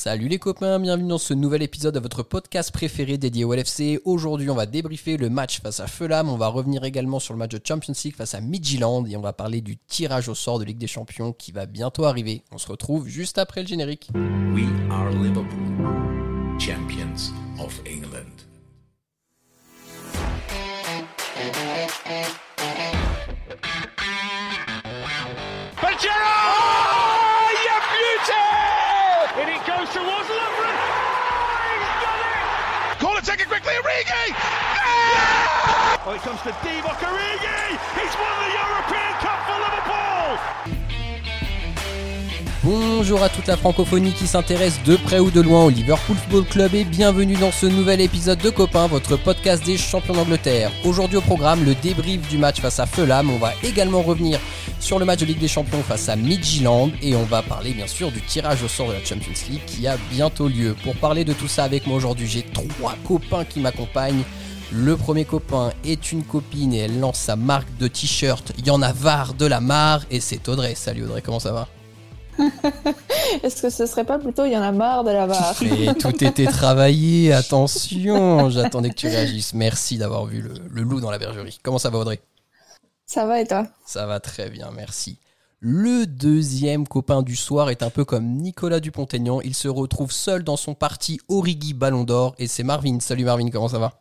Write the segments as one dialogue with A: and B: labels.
A: Salut les copains, bienvenue dans ce nouvel épisode de votre podcast préféré dédié au LFC. Aujourd'hui, on va débriefer le match face à Fulham, on va revenir également sur le match de Champions League face à Midtjylland et on va parler du tirage au sort de Ligue des Champions qui va bientôt arriver. On se retrouve juste après le générique.
B: We are Liverpool, champions of England.
C: Oh!
A: Bonjour à toute la francophonie qui s'intéresse de près ou de loin au Liverpool Football Club et bienvenue dans ce nouvel épisode de Copain, votre podcast des champions d'Angleterre. Aujourd'hui au programme, le débrief du match face à Fulham. On va également revenir sur le match de Ligue des Champions face à Midtjylland et on va parler bien sûr du tirage au sort de la Champions League qui a bientôt lieu. Pour parler de tout ça avec moi aujourd'hui, j'ai trois copains qui m'accompagnent. Le premier copain est une copine et elle lance sa marque de t-shirt. Il y en a var de la mare et c'est Audrey. Salut Audrey, comment ça va?
D: Est-ce que ce serait pas plutôt il y en a marre de la barre
A: Et tout était travaillé, attention, j'attendais que tu réagisses. Merci d'avoir vu le, le loup dans la bergerie. Comment ça va Audrey?
D: Ça va et toi?
A: Ça va très bien, merci. Le deuxième copain du soir est un peu comme Nicolas Dupont-Aignan. Il se retrouve seul dans son parti Origi Ballon d'Or et c'est Marvin. Salut Marvin, comment ça va?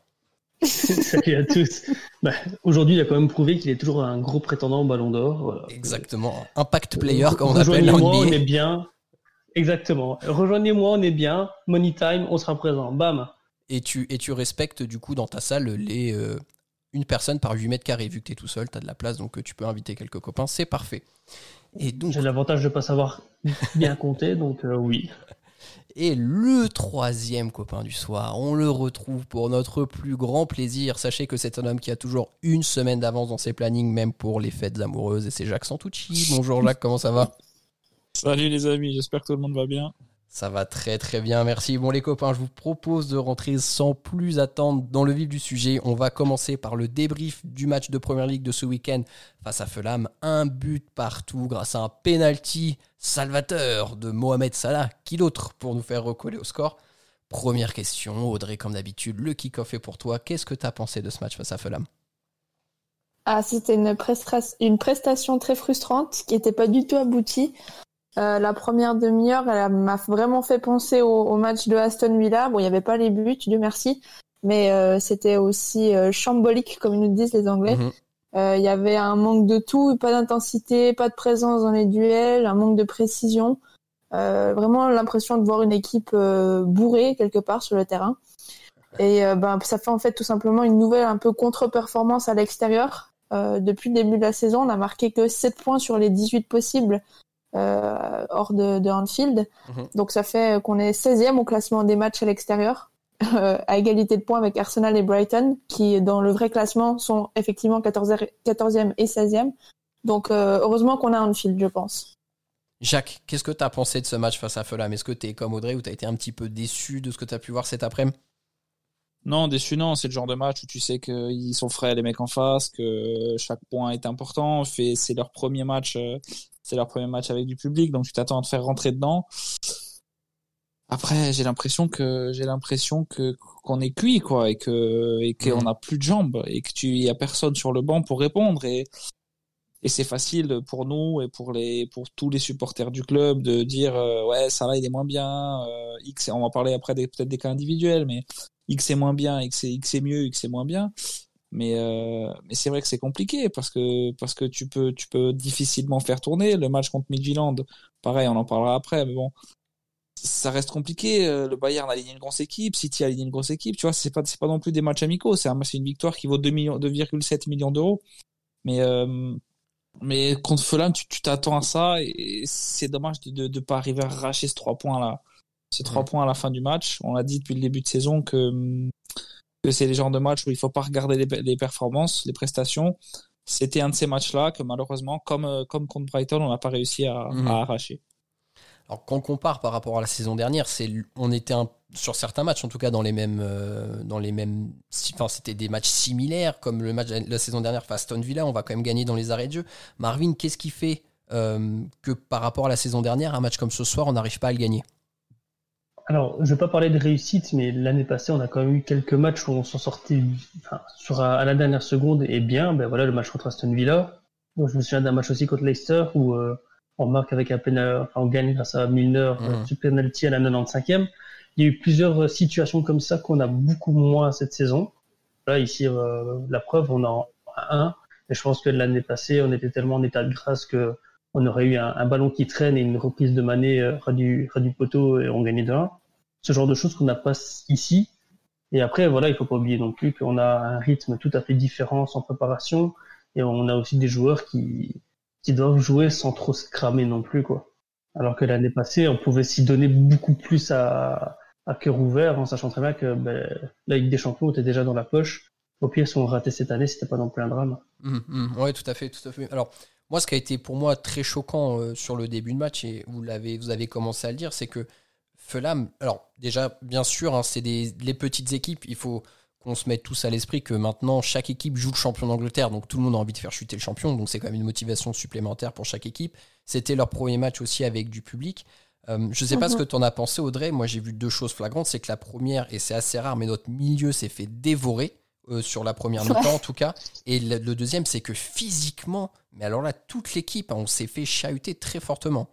E: Salut à tous. Bah, Aujourd'hui, il a quand même prouvé qu'il est toujours un gros prétendant au Ballon d'Or. Voilà.
A: Exactement. Impact player, comme on appelle en
E: on est bien. Exactement. Rejoignez-moi, on est bien. Money time, on sera présent. Bam.
A: Et tu, et tu respectes du coup dans ta salle les euh, une personne par 8 mètres carrés. Vu que tu es tout seul, tu as de la place, donc euh, tu peux inviter quelques copains. C'est parfait. Et donc,
E: J'ai l'avantage de pas savoir bien compter, donc euh, oui.
A: Et le troisième copain du soir, on le retrouve pour notre plus grand plaisir. Sachez que c'est un homme qui a toujours une semaine d'avance dans ses plannings, même pour les fêtes amoureuses, et c'est Jacques Santucci. Bonjour Jacques, comment ça va?
F: Salut les amis, j'espère que tout le monde va bien.
A: Ça va très très bien, merci. Bon les copains, je vous propose de rentrer sans plus attendre dans le vif du sujet. On va commencer par le débrief du match de Première Ligue de ce week-end face à Fulham. Un but partout grâce à un penalty salvateur de Mohamed Salah. Qui d'autre pour nous faire recoller au score? Première question, Audrey, comme d'habitude, le kick-off est pour toi. Qu'est-ce que tu as pensé de ce match face à Fulham?
D: Ah, c'était une prestation très frustrante qui n'était pas du tout aboutie. Euh, la première demi-heure, elle m'a vraiment fait penser au, au match de Aston Villa. Bon, il n'y avait pas les buts, Dieu merci, mais euh, c'était aussi euh, chambolique, comme ils nous disent les Anglais.
A: Mhm.
D: Euh, Il y avait un manque de tout, pas d'intensité, pas de présence dans les duels, un manque de précision. Euh, vraiment l'impression de voir une équipe euh, bourrée quelque part sur le terrain. Et ben, ça fait en fait tout simplement une nouvelle un peu contre-performance à l'extérieur. Euh, depuis le début de la saison, on n'a marqué que 7 points sur les 18 possibles euh, hors de, de Anfield.
A: Mhm.
D: Donc ça fait qu'on est 16e au classement des matchs à l'extérieur, euh, à égalité de points avec Arsenal et Brighton, qui dans le vrai classement sont effectivement 14e, 14e et 16e. Donc euh, heureusement qu'on a Anfield, je pense.
A: Jacques, qu'est-ce que tu as pensé de ce match face à Fulham? Est-ce que tu es comme Audrey ou tu as été un petit peu déçu de ce que tu as pu voir cet après-midi?
F: Non, déçu non, c'est le genre de match où tu sais qu'ils sont frais les mecs en face, que chaque point est important. C'est leur premier match, c'est leur premier match avec du public, donc tu t'attends à te faire rentrer dedans. Après, j'ai l'impression que j'ai l'impression que qu'on est cuit quoi, et que et qu'on
A: Mhm.
F: a plus de jambes et que tu y a personne sur le banc pour répondre et et c'est facile pour nous et pour les pour tous les supporters du club de dire euh, ouais ça là il est moins bien euh, X on va parler après peut-être des cas individuels mais X est moins bien X est X est mieux X est moins bien mais euh, mais c'est vrai que c'est compliqué parce que parce que tu peux tu peux difficilement faire tourner le match contre Midtjylland pareil on en parlera après mais bon ça reste compliqué euh, le Bayern a aligné une grosse équipe City a aligné une grosse équipe tu vois c'est pas c'est pas non plus des matchs amicaux c'est un c'est une victoire qui vaut 2 millions 2,7 millions d'euros mais euh, mais contre Fulham, tu tu t'attends à ça et c'est dommage de ne pas arriver à arracher ces trois points là. Ces trois points à la fin du match. On l'a dit depuis le début de saison que que c'est les genres de matchs où il faut pas regarder les, les performances, les prestations. C'était un de ces matchs-là que malheureusement, comme euh, comme contre Brighton, on n'a pas réussi à,
A: Mhm.
F: à arracher.
A: Alors quand on compare par rapport à la saison dernière, c'est on était un- sur certains matchs en tout cas dans les mêmes euh, dans les mêmes enfin c'était des matchs similaires comme le match la saison dernière face à Aston Villa, on va quand même gagner dans les arrêts de jeu. Marvin, qu'est-ce qui fait euh, que par rapport à la saison dernière, un match comme ce soir, on n'arrive pas à le gagner?
E: Alors, je vais pas parler de réussite, mais l'année passée, on a quand même eu quelques matchs où on s'en sortait, enfin, sur à la dernière seconde et bien. Ben voilà, le match contre Aston Villa. Je me souviens d'un match aussi contre Leicester où euh, on marque avec un pénal, enfin, on gagne grâce à Milner,
A: Mhm.
E: euh, sur penalty à la 95e. Il y a eu plusieurs euh, situations comme ça qu'on a beaucoup moins cette saison. Là, ici, euh, la preuve, on en a un. Et je pense que l'année passée, on était tellement en état de grâce que on aurait eu un, ballon qui traîne et une reprise de Mané euh, ras du, ras du poteau et on gagnait de 1. Ce genre de choses qu'on n'a pas ici. Et après, voilà, il faut pas oublier non plus qu'on a un rythme tout à fait différent sans préparation. Et on a aussi des joueurs qui, qui doivent jouer sans trop se cramer non plus, quoi. Alors que l'année passée, on pouvait s'y donner beaucoup plus à, cœur ouvert, en sachant très bien que ben, la Ligue des Champions était déjà dans la poche. Au pire, si on ratait cette année, c'était pas non plus un drame.
A: Hum, ouais, tout à fait, tout à fait. Alors, moi, ce qui a été pour moi très choquant euh, sur le début de match, et vous l'avez, vous avez commencé à le dire, c'est que Fulham, alors déjà, bien sûr, hein, c'est des les petites équipes. Il faut qu'on se mette tous à l'esprit que maintenant chaque équipe joue le champion d'Angleterre, donc tout le monde a envie de faire chuter le champion, donc c'est quand même une motivation supplémentaire pour chaque équipe. C'était leur premier match aussi avec du public. Euh, je sais pas
D: Mhm.
A: ce que tu en as pensé, Audrey. Moi, j'ai vu deux choses flagrantes. C'est que la première, et c'est assez rare, mais notre milieu s'est fait dévorer euh, sur la première
D: Ouais.
A: mi-temps en tout cas. Et le, le deuxième, c'est que physiquement, mais alors là, toute l'équipe, hein, on s'est fait chahuter très fortement.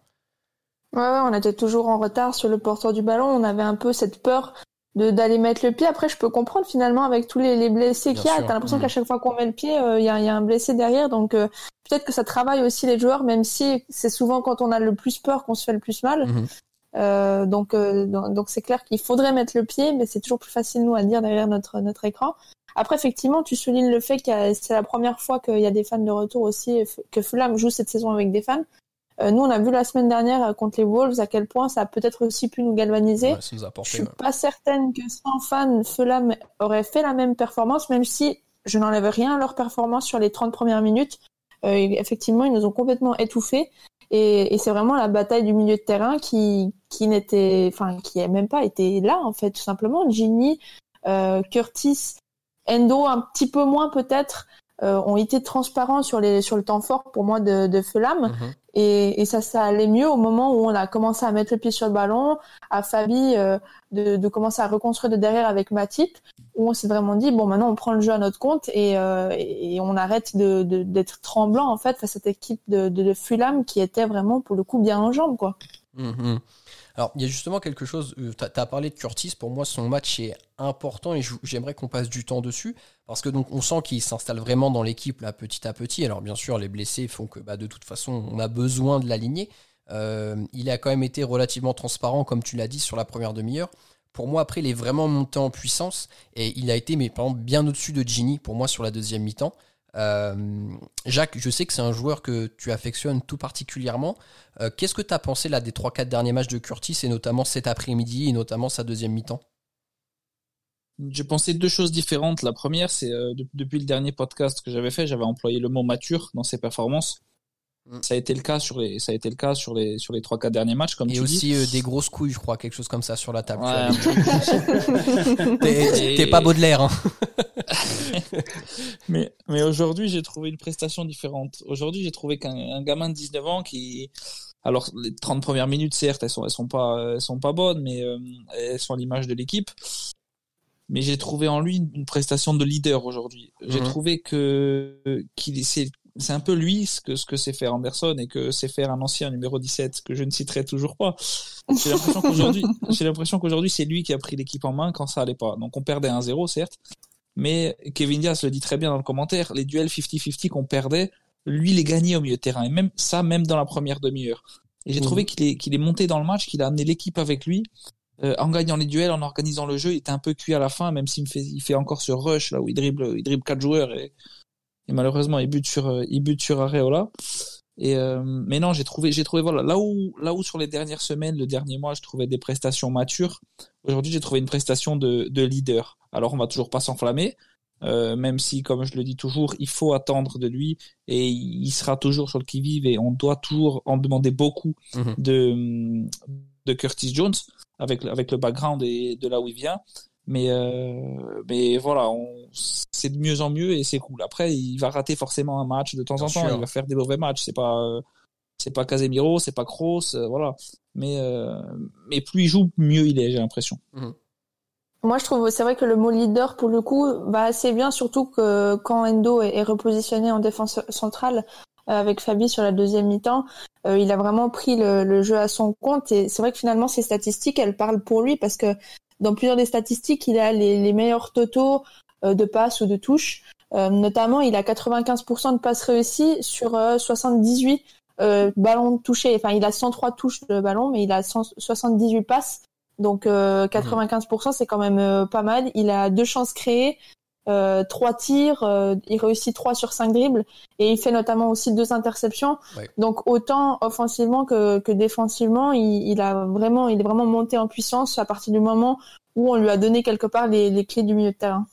D: Ouais, ouais, on était toujours en retard sur le porteur du ballon. On avait un peu cette peur de d'aller mettre le pied. Après, je peux comprendre finalement avec tous les, les blessés qu'il y a. T'as l'impression
A: Mhm.
D: qu'à chaque fois qu'on met le pied, euh, il y, a, il y a un blessé derrière. Donc euh, peut-être que ça travaille aussi les joueurs, même si c'est souvent quand on a le plus peur qu'on se fait le plus mal.
A: Mhm.
D: Euh, donc euh, donc donc c'est clair qu'il faudrait mettre le pied, mais c'est toujours plus facile nous à dire derrière notre notre écran. Après, effectivement, tu soulignes le fait que c'est la première fois qu'il y a des fans de retour aussi, que Fulham joue cette saison avec des fans. Euh, nous, on a vu la semaine dernière euh, contre les Wolves à quel point ça a peut-être aussi pu nous galvaniser.
A: Ouais, ça nous a
D: Je
A: apporté.
D: suis pas certaine que sans fans, Fulham aurait fait la même performance, même si je n'enlève rien à leur performance sur les 30 premières minutes. Euh, effectivement, ils nous ont complètement étouffés. Et, et c'est vraiment la bataille du milieu de terrain qui, qui n'était, enfin, qui a même pas été là, en fait, tout simplement. Ginny, euh, Curtis, Endo, un petit peu moins peut-être, euh, ont été transparents sur les, sur le temps fort pour moi de, de Fulham.
A: Mhm.
D: Et, et ça, ça allait mieux au moment où on a commencé à mettre le pied sur le ballon, à Fabi euh, de, de commencer à reconstruire de derrière avec Matip, où on s'est vraiment dit bon maintenant on prend le jeu à notre compte et, euh, et on arrête de de- d'être tremblant en fait face à cette équipe de, de, de Fulham qui était vraiment pour le coup bien en jambes quoi.
A: Mhm. Alors, il y a justement quelque chose, tu as, parlé de Curtis, pour moi son match est important et j'aimerais qu'on passe du temps dessus, parce que donc on sent qu'il s'installe vraiment dans l'équipe là petit à petit. Alors bien sûr, les blessés font que bah, de toute façon, on a besoin de l'aligner. Euh, il a quand même été relativement transparent, comme tu l'as dit, sur la première demi-heure. Pour moi, après, il est vraiment monté en puissance et il a été, mais bien au-dessus de Gini pour moi sur la deuxième mi-temps. Euh, Jacques, je sais que c'est un joueur que tu affectionnes tout particulièrement. Euh, Qu'est-ce que tu as pensé là des 3-4 derniers matchs de Curtis et notamment cet après-midi et notamment sa deuxième mi-temps?
F: J'ai pensé deux choses différentes. La première, c'est euh, de- depuis le dernier podcast que j'avais fait, j'avais employé le mot mature dans ses performances.
A: Mm.
F: Ça a été le cas sur les, ça a été le cas sur les, sur les trois quatre derniers matchs, comme
A: Et
F: tu dis.
A: aussi euh, des grosses couilles, je crois, quelque chose comme ça sur la table.
F: Ouais,
A: t'es pas Baudelaire. Hein.
F: Mais, mais aujourd'hui, j'ai trouvé une prestation différente. Aujourd'hui, j'ai trouvé qu'un un gamin de 19 ans qui, alors, les 30 premières minutes, certes, elles sont, elles sont pas, elles sont pas bonnes, mais euh, elles sont l'image de l'équipe. Mais j'ai trouvé en lui une, prestation de leader aujourd'hui. J'ai
A: Mhm.
F: trouvé que, qu'il, c'est, c'est un peu lui ce que, ce que sait faire Anderson et que sait faire un ancien numéro 17 que je ne citerai toujours pas. J'ai l'impression qu'aujourd'hui, j'ai l'impression qu'aujourd'hui, c'est lui qui a pris l'équipe en main quand ça allait pas. Donc on perdait 1-0, certes. Mais Kevin Diaz le dit très bien dans le commentaire, les duels 50-50 qu'on perdait, lui les gagnait au milieu de terrain. Et même ça, même dans la première demi-heure. Et j'ai
E: Mhm.
F: trouvé qu'il est, qu'il est monté dans le match, qu'il a amené l'équipe avec lui, euh, en gagnant les duels, en organisant le jeu. Il était un peu cuit à la fin, même s'il fait, il fait encore ce rush là où il dribble, il dribble quatre joueurs et, et malheureusement il bute sur, euh, il bute sur Areola. Et euh, mais non, j'ai trouvé, j'ai trouvé voilà là où, là où sur les dernières semaines, le dernier mois, je trouvais des prestations matures. Aujourd'hui, j'ai trouvé une prestation de, de leader. Alors, on va toujours pas s'enflammer, euh, même si, comme je le dis toujours, il faut attendre de lui et il sera toujours sur le qui-vive et on doit toujours en demander beaucoup
A: Mhm.
F: de, de Curtis Jones avec, avec le background et de là où il vient. Mais, euh, mais voilà, c'est de mieux en mieux et c'est cool. Après, il va rater forcément un match de temps en temps.
A: sûr.
F: Il va faire des mauvais matchs. C'est pas, euh, c'est pas Casemiro, c'est pas Kroos, euh, voilà. Mais mais plus il joue, mieux il est, j'ai l'impression.
D: Moi, je trouve, c'est vrai que le mot leader, pour le coup, va assez bien, surtout que quand Endo est, repositionné en défense centrale euh, avec Fabi sur la deuxième mi-temps, euh, il a vraiment pris le, jeu à son compte. Et c'est vrai que finalement, ces statistiques, elles parlent pour lui parce que dans plusieurs des statistiques, il a les, meilleurs totaux euh, de passes ou de touches. Notamment, il a 95% de passes réussies sur euh, 78 euh, ballons touchés. Enfin, il a 103 touches de ballon, mais il a 178 passes. Donc euh, 95%, c'est quand même euh, pas mal. Il a deux chances créées, euh, trois tirs, euh, il réussit 3 sur 5 dribbles et il fait notamment aussi deux interceptions.
A: Ouais.
D: Donc autant offensivement que, que défensivement, il, il a vraiment, il est vraiment monté en puissance à partir du moment où on lui a donné quelque part les, les clés du milieu de terrain.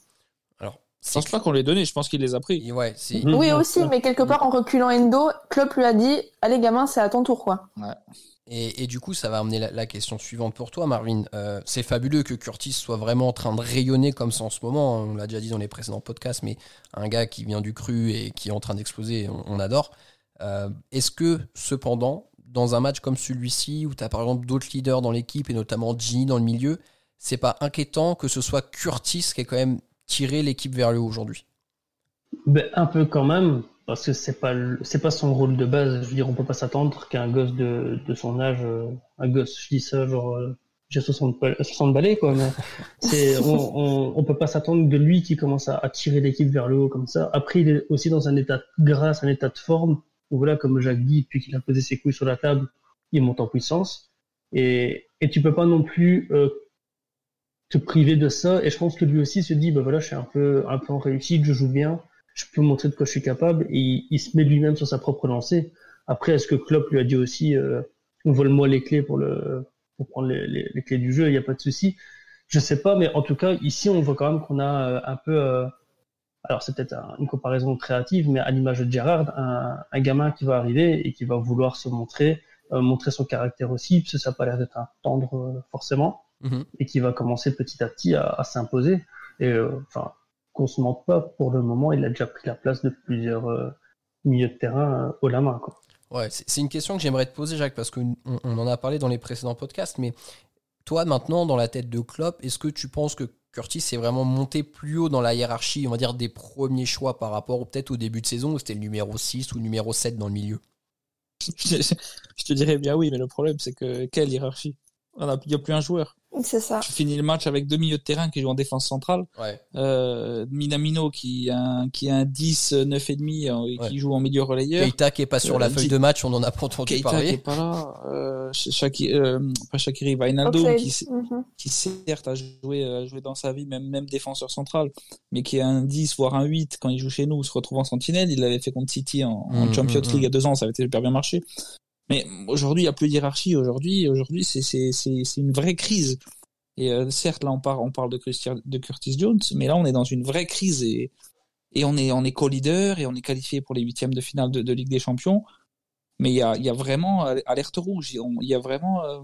A: Alors,
F: Je pense pas qu'on les donné, je pense qu'il les a pris.
A: Ouais,
E: Mhm.
D: Oui aussi, mais quelque part en reculant Endo, Klopp lui a dit "Allez gamin, c'est à ton tour quoi."
A: Et, du coup, ça va amener la, question suivante pour toi, Marvin. Euh, c'est fabuleux que Curtis soit vraiment en train de rayonner comme ça en ce moment. On l'a déjà dit dans les précédents podcasts, mais un gars qui vient du cru et qui est en train d'exploser, on, adore. Euh, Est-ce que, cependant, dans un match comme celui-ci, où tu as par exemple d'autres leaders dans l'équipe, et notamment Ginny dans le milieu, c'est pas inquiétant que ce soit Curtis qui ait quand même tiré l'équipe vers le haut aujourd'hui?
E: Ben, un peu quand même, parce que c'est pas c'est pas son rôle de base. Je veux dire, on peut pas s'attendre qu'un gosse de, de son âge, euh, un gosse, je dis ça, genre euh, j'ai 60, bal- 60 balais quoi, mais c'est on, on, on peut pas s'attendre de lui qui commence à, à tirer l'équipe vers le haut comme ça. Après, il est aussi dans un état de grâce, un état de forme. Où voilà, comme Jacques dit, depuis qu'il a posé ses couilles sur la table, il monte en puissance. Et et tu peux pas non plus euh, te priver de ça. Et je pense que lui aussi se dit, bah voilà, je suis un peu un peu en réussite, je joue bien je peux montrer de quoi je suis capable et il, il se met lui-même sur sa propre lancée. Après, est-ce que Klopp lui a dit aussi, euh, vole-moi les clés pour le pour prendre les, les, les clés du jeu, il n'y a pas de souci. Je sais pas, mais en tout cas, ici, on voit quand même qu'on a euh, un peu, euh, alors c'est peut-être un- une comparaison créative, mais à l'image de Gerrard, un, un gamin qui va arriver et qui va vouloir se montrer, euh, montrer son caractère aussi, parce que ça n'a pas l'air d'être un tendre euh, forcément,
A: Mhm.
E: et qui va commencer petit à petit à, à s'imposer. Et euh, enfin, qu'on se mente pas, pour le moment, il a déjà pris la place de plusieurs euh, milieux de terrain euh, haut la main. Quoi.
A: Ouais, c'est c'est une question que j'aimerais te poser, Jacques, parce qu'on on en a parlé dans les précédents podcasts, mais toi, maintenant, dans la tête de Klopp, est-ce que tu penses que Curtis est vraiment monté plus haut dans la hiérarchie, on va dire, des premiers choix par rapport au- peut-être au début de saison, où c'était le numéro 6 ou le numéro 7 dans le milieu?
F: Je, je te dirais bien oui, mais le problème c'est que quelle hiérarchie? Il n'y a plus un joueur.
D: C'est ça.
F: Tu finis le match avec deux milieux de terrain qui jouent en défense centrale.
A: Ouais.
F: Euh, Minamino qui a un, qui a un 10, 9 et demi euh, et qui joue en milieu relayeur.
A: Keita qui est pas sur
F: Euh,
A: la feuille
F: Di-
A: de match, on n'en a pas entendu
F: Keita qui
A: parler.
F: est pas là. Euh, Shaki, euh, pas Shakiri, Wijnaldum
D: Oxlade.
F: qui, s-
D: Mhm.
F: qui certes a joué, a joué dans sa vie, même, même défenseur central, mais qui est un 10 voire un 8 quand il joue chez nous, se retrouve en sentinelle. Il l'avait fait contre City en, en
A: Mm,
F: Champions
A: mm,
F: League il y a deux ans, ça avait été super bien marché. Mais aujourd'hui, il n'y a plus d'hierarchie. Aujourd'hui, aujourd'hui, c'est, c'est, c'est, c'est une vraie crise. Et euh, certes, là, on parle, on parle de, Christian, de Curtis Jones, mais là, on est dans une vraie crise et, et on est, on est co-leader et on est qualifié pour les huitièmes de finale de, de Ligue des Champions. Mais il y a, il y a vraiment alerte rouge. Il y a vraiment, euh,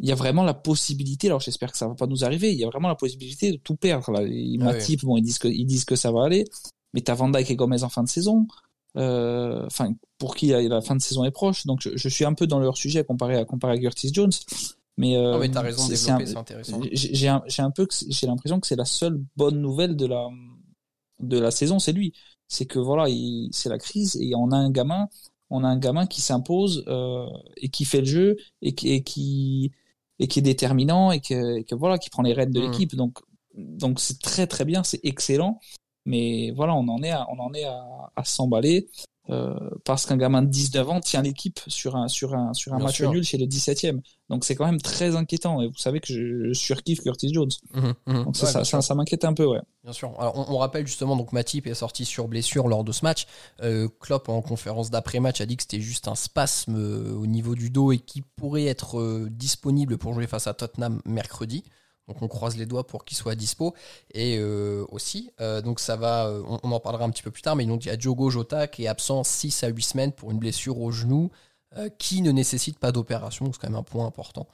F: il y a vraiment la possibilité. Alors, j'espère que ça va pas nous arriver. Il y a vraiment la possibilité de tout perdre. Là, ils
A: Ah
F: bon, ils disent que, ils disent que ça va aller. Mais t'as Van Dijk et Gomez en fin de saison. Euh, Enfin, pour qui la, fin de saison est proche. Donc, je, je suis un peu dans leur sujet comparé à comparé à Curtis Jones. Mais, euh,
A: Non, mais t'as raison
F: c'est-
A: intéressant.
F: j'ai un, peu j'ai l'impression que c'est la seule bonne nouvelle de la de la saison, c'est lui. C'est que voilà, il- c'est la crise et on a un gamin, on a un gamin qui s'impose euh, et qui fait le jeu et qui et qui et qui est déterminant et que, et que voilà, qui prend les rênes de
A: Mhm.
F: l'équipe. Donc donc c'est très très bien, c'est excellent. Mais voilà, on en est à, on en est à, à s'emballer euh, parce qu'un gamin de 19 ans tient l'équipe sur un sur un sur un
A: Bien
F: match
A: sûr.
F: nul chez le 17e. Donc c'est quand même très inquiétant et vous savez que je, je surkiffe Curtis Jones.
A: Mhm, mhm.
F: Donc ça
A: Ouais,
F: ça,
A: bien
F: ça,
A: sûr.
F: ça m'inquiète un peu ouais.
A: Bien sûr. Alors, on, on rappelle justement, donc Matip est sorti sur blessure lors de ce match. Euh, Klopp, en conférence d'après-match, a dit que c'était juste un spasme euh, au niveau du dos et qu'il pourrait être euh, disponible pour jouer face à Tottenham mercredi. Donc, on croise les doigts pour qu'il soit dispo. Et euh, aussi, euh, donc ça va, euh, on, en parlera un petit peu plus tard, mais il y a Diogo Jota qui est absent 6 à 8 semaines pour une blessure au genou qui ne nécessite pas d'opération. C'est quand même un point important.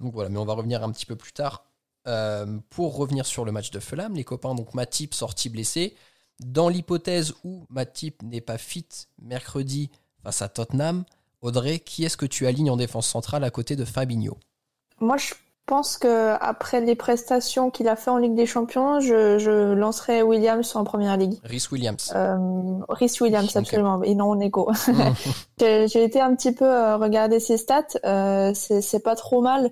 A: Donc voilà, mais on va revenir un petit peu plus tard pour revenir sur le match de Fulham, les copains, donc Matip sorti blessé. Dans l'hypothèse où Matip n'est pas fit mercredi face à Tottenham, Audrey, qui est-ce que tu alignes en défense centrale à côté de Fabinho?
D: Moi, je pense que après les prestations qu'il a fait en Ligue des Champions, je, je lancerai Williams en première ligue.
A: Rhys Williams.
D: Euh, Rhys Williams, absolument. Et non, on est go.
A: Mhm.
D: J'ai été un petit peu euh, regarder ses stats. Euh, c'est c'est pas trop mal.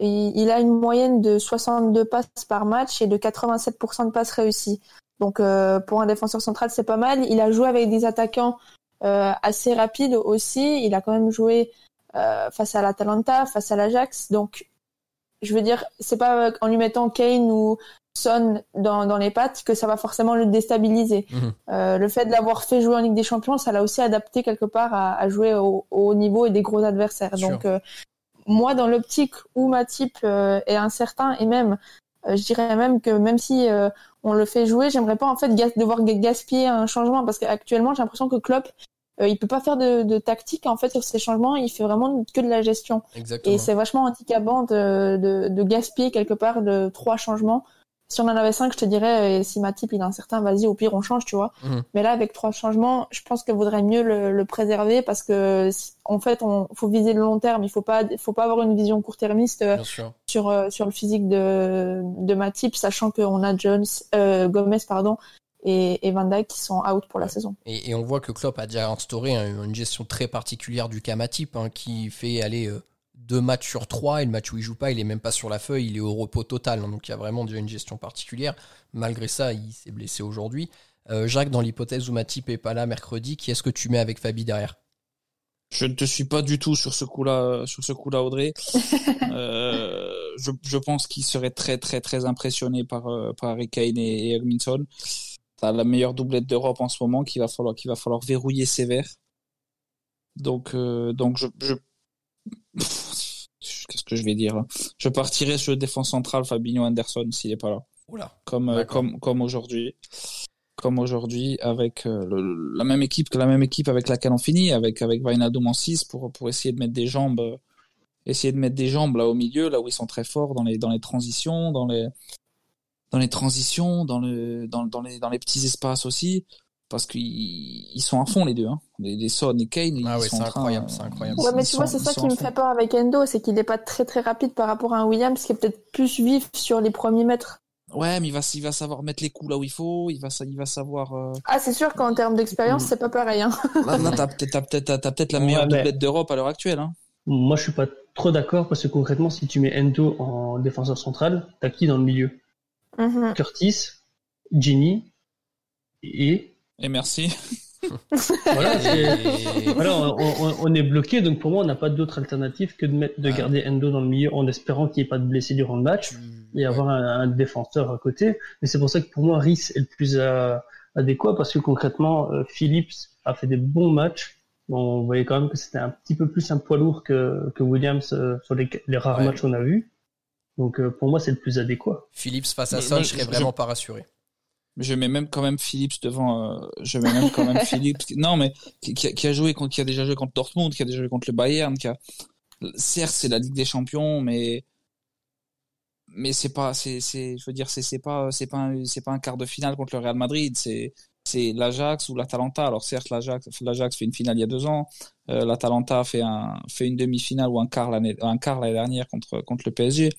D: Il, il a une moyenne de 62 passes par match et de 87% de passes réussies. Donc euh, pour un défenseur central, c'est pas mal. Il a joué avec des attaquants euh, assez rapides aussi. Il a quand même joué euh, face à l'Atalanta, face à l'Ajax. Donc je veux dire, c'est pas en lui mettant Kane ou Son dans, dans les pattes que ça va forcément le déstabiliser.
A: Mhm.
D: Euh, le fait de l'avoir fait jouer en Ligue des Champions, ça l'a aussi adapté quelque part à, à jouer au, au haut niveau et des gros adversaires. Donc euh, moi, dans l'optique où Matip euh, est incertain et même, euh, je dirais même que même si euh, on le fait jouer, j'aimerais pas en fait gas- devoir ga- gaspiller un changement parce qu'actuellement j'ai l'impression que Klopp euh, il peut pas faire de, de tactique en fait sur ces changements, il fait vraiment que de la gestion.
A: Exactement.
D: Et c'est vachement handicapant de, de, de gaspiller quelque part de trois changements. Si on en avait cinq, je te dirais, si Matip il est incertain, vas-y, au pire on change, tu vois.
A: Mhm.
D: Mais là, avec trois changements, je pense qu'il vaudrait mieux le, le préserver parce que, en fait, on faut viser le long terme. Il faut pas, faut pas avoir une vision court-termiste euh, sur euh, sur le physique de de Matip, sachant qu'on a Jones, euh, Gomez, pardon, et, et Van Dijk qui sont out pour la
A: Ouais.
D: saison.
A: Et, et on voit que Klopp a déjà instauré un- une gestion très particulière du Kamatip, hein, qui fait aller euh, deux matchs sur trois, et le match où il joue pas, il est même pas sur la feuille, il est au repos total. hein. donc il y a vraiment déjà une gestion particulière. Malgré ça, il s'est blessé aujourd'hui. Euh, Jacques, dans l'hypothèse où Matip est pas là mercredi, qui est-ce que tu mets avec Fabi derrière?
F: Je ne te suis pas du tout sur ce coup-là, sur ce coup-là, Audrey. euh, je, je pense qu'il serait très, très, très impressionné par, euh, par Harry Kane et, et Edminson. T'as la meilleure doublette d'Europe en ce moment qu'il va falloir, qu'il va falloir verrouiller sévère. Donc, euh, donc je, qu'est-ce que je vais dire là Je partirai sur le défense central Fabinho Anderson s'il est pas là
A: Oula.
F: comme euh, comme comme aujourd'hui comme aujourd'hui avec euh, le- la même équipe que la même équipe avec laquelle on finit avec avec Wijnaldum en 6 pour pour essayer de mettre des jambes essayer de mettre des jambes là au milieu là où ils sont très forts dans les dans les transitions dans les dans les transitions dans le dans, dans les dans les petits espaces aussi parce qu'ils ils sont à fond les deux hein. les, les Son et Kane
A: Ah
F: ils
A: ouais,
F: sont
A: c'est incroyable, c'est incroyable.
D: Ouais, mais tu vois, c'est ça qui me fait peur avec Endo, c'est qu'il n'est pas très très rapide par rapport à un Williams qui est peut-être plus vif sur les premiers mètres.
F: ouais mais il va il va savoir mettre les coups là où il faut il va il va savoir euh,
D: Ah, c'est sûr qu'en termes d'expérience,
E: Mm.
D: c'est pas pareil. Hein.
F: Là, là, t'as peut-être, t'as peut-être, t'as peut-être la
E: Ouais,
F: meilleure
E: mais-
F: doublette d'Europe à l'heure actuelle. Hein.
E: Moi, je suis pas trop d'accord parce que concrètement, si tu mets Endo en défenseur central, t'as qui dans le milieu?
D: Mhm.
E: Curtis, Ginny et
F: Et merci.
E: voilà, voilà, on, on- on est bloqué. Donc pour moi, on n'a pas d'autre alternative que de mettre, de
A: Ah.
E: garder Endo dans le milieu en espérant qu'il n'y ait pas de blessés durant le match
A: tu-
E: et avoir un, un défenseur à côté. Mais c'est pour ça que pour moi, Rhys est le plus euh, adéquat parce que concrètement, euh, Phillips a fait des bons matchs. Bon, on voyait quand même que c'était un petit peu plus un poids lourd que, que Williams euh, sur les, les rares
A: Ouais.
E: matchs qu'on a vus. Donc euh, pour moi, c'est le plus adéquat.
A: Phillips face à Son, je serais vraiment pas rassuré.
F: Je mets même quand même Phillips devant. euh, je mets même quand même Phillips. Non, mais qui, qui a, qui a joué qui a déjà joué contre Dortmund, qui a déjà joué contre le Bayern, qui a. Certes, c'est la Ligue des Champions, mais mais c'est pas, c'est, c'est, je veux dire, c'est, c'est pas, c'est pas, un, c'est pas un quart de finale contre le Real Madrid. C'est, c'est l'Ajax ou l'Atalanta. Alors certes, l'Ajax, l'Ajax fait une finale il y a deux ans. Euh, L'Atalanta fait un, fait une demi-finale ou un quart l'année, dernière contre contre le PSG.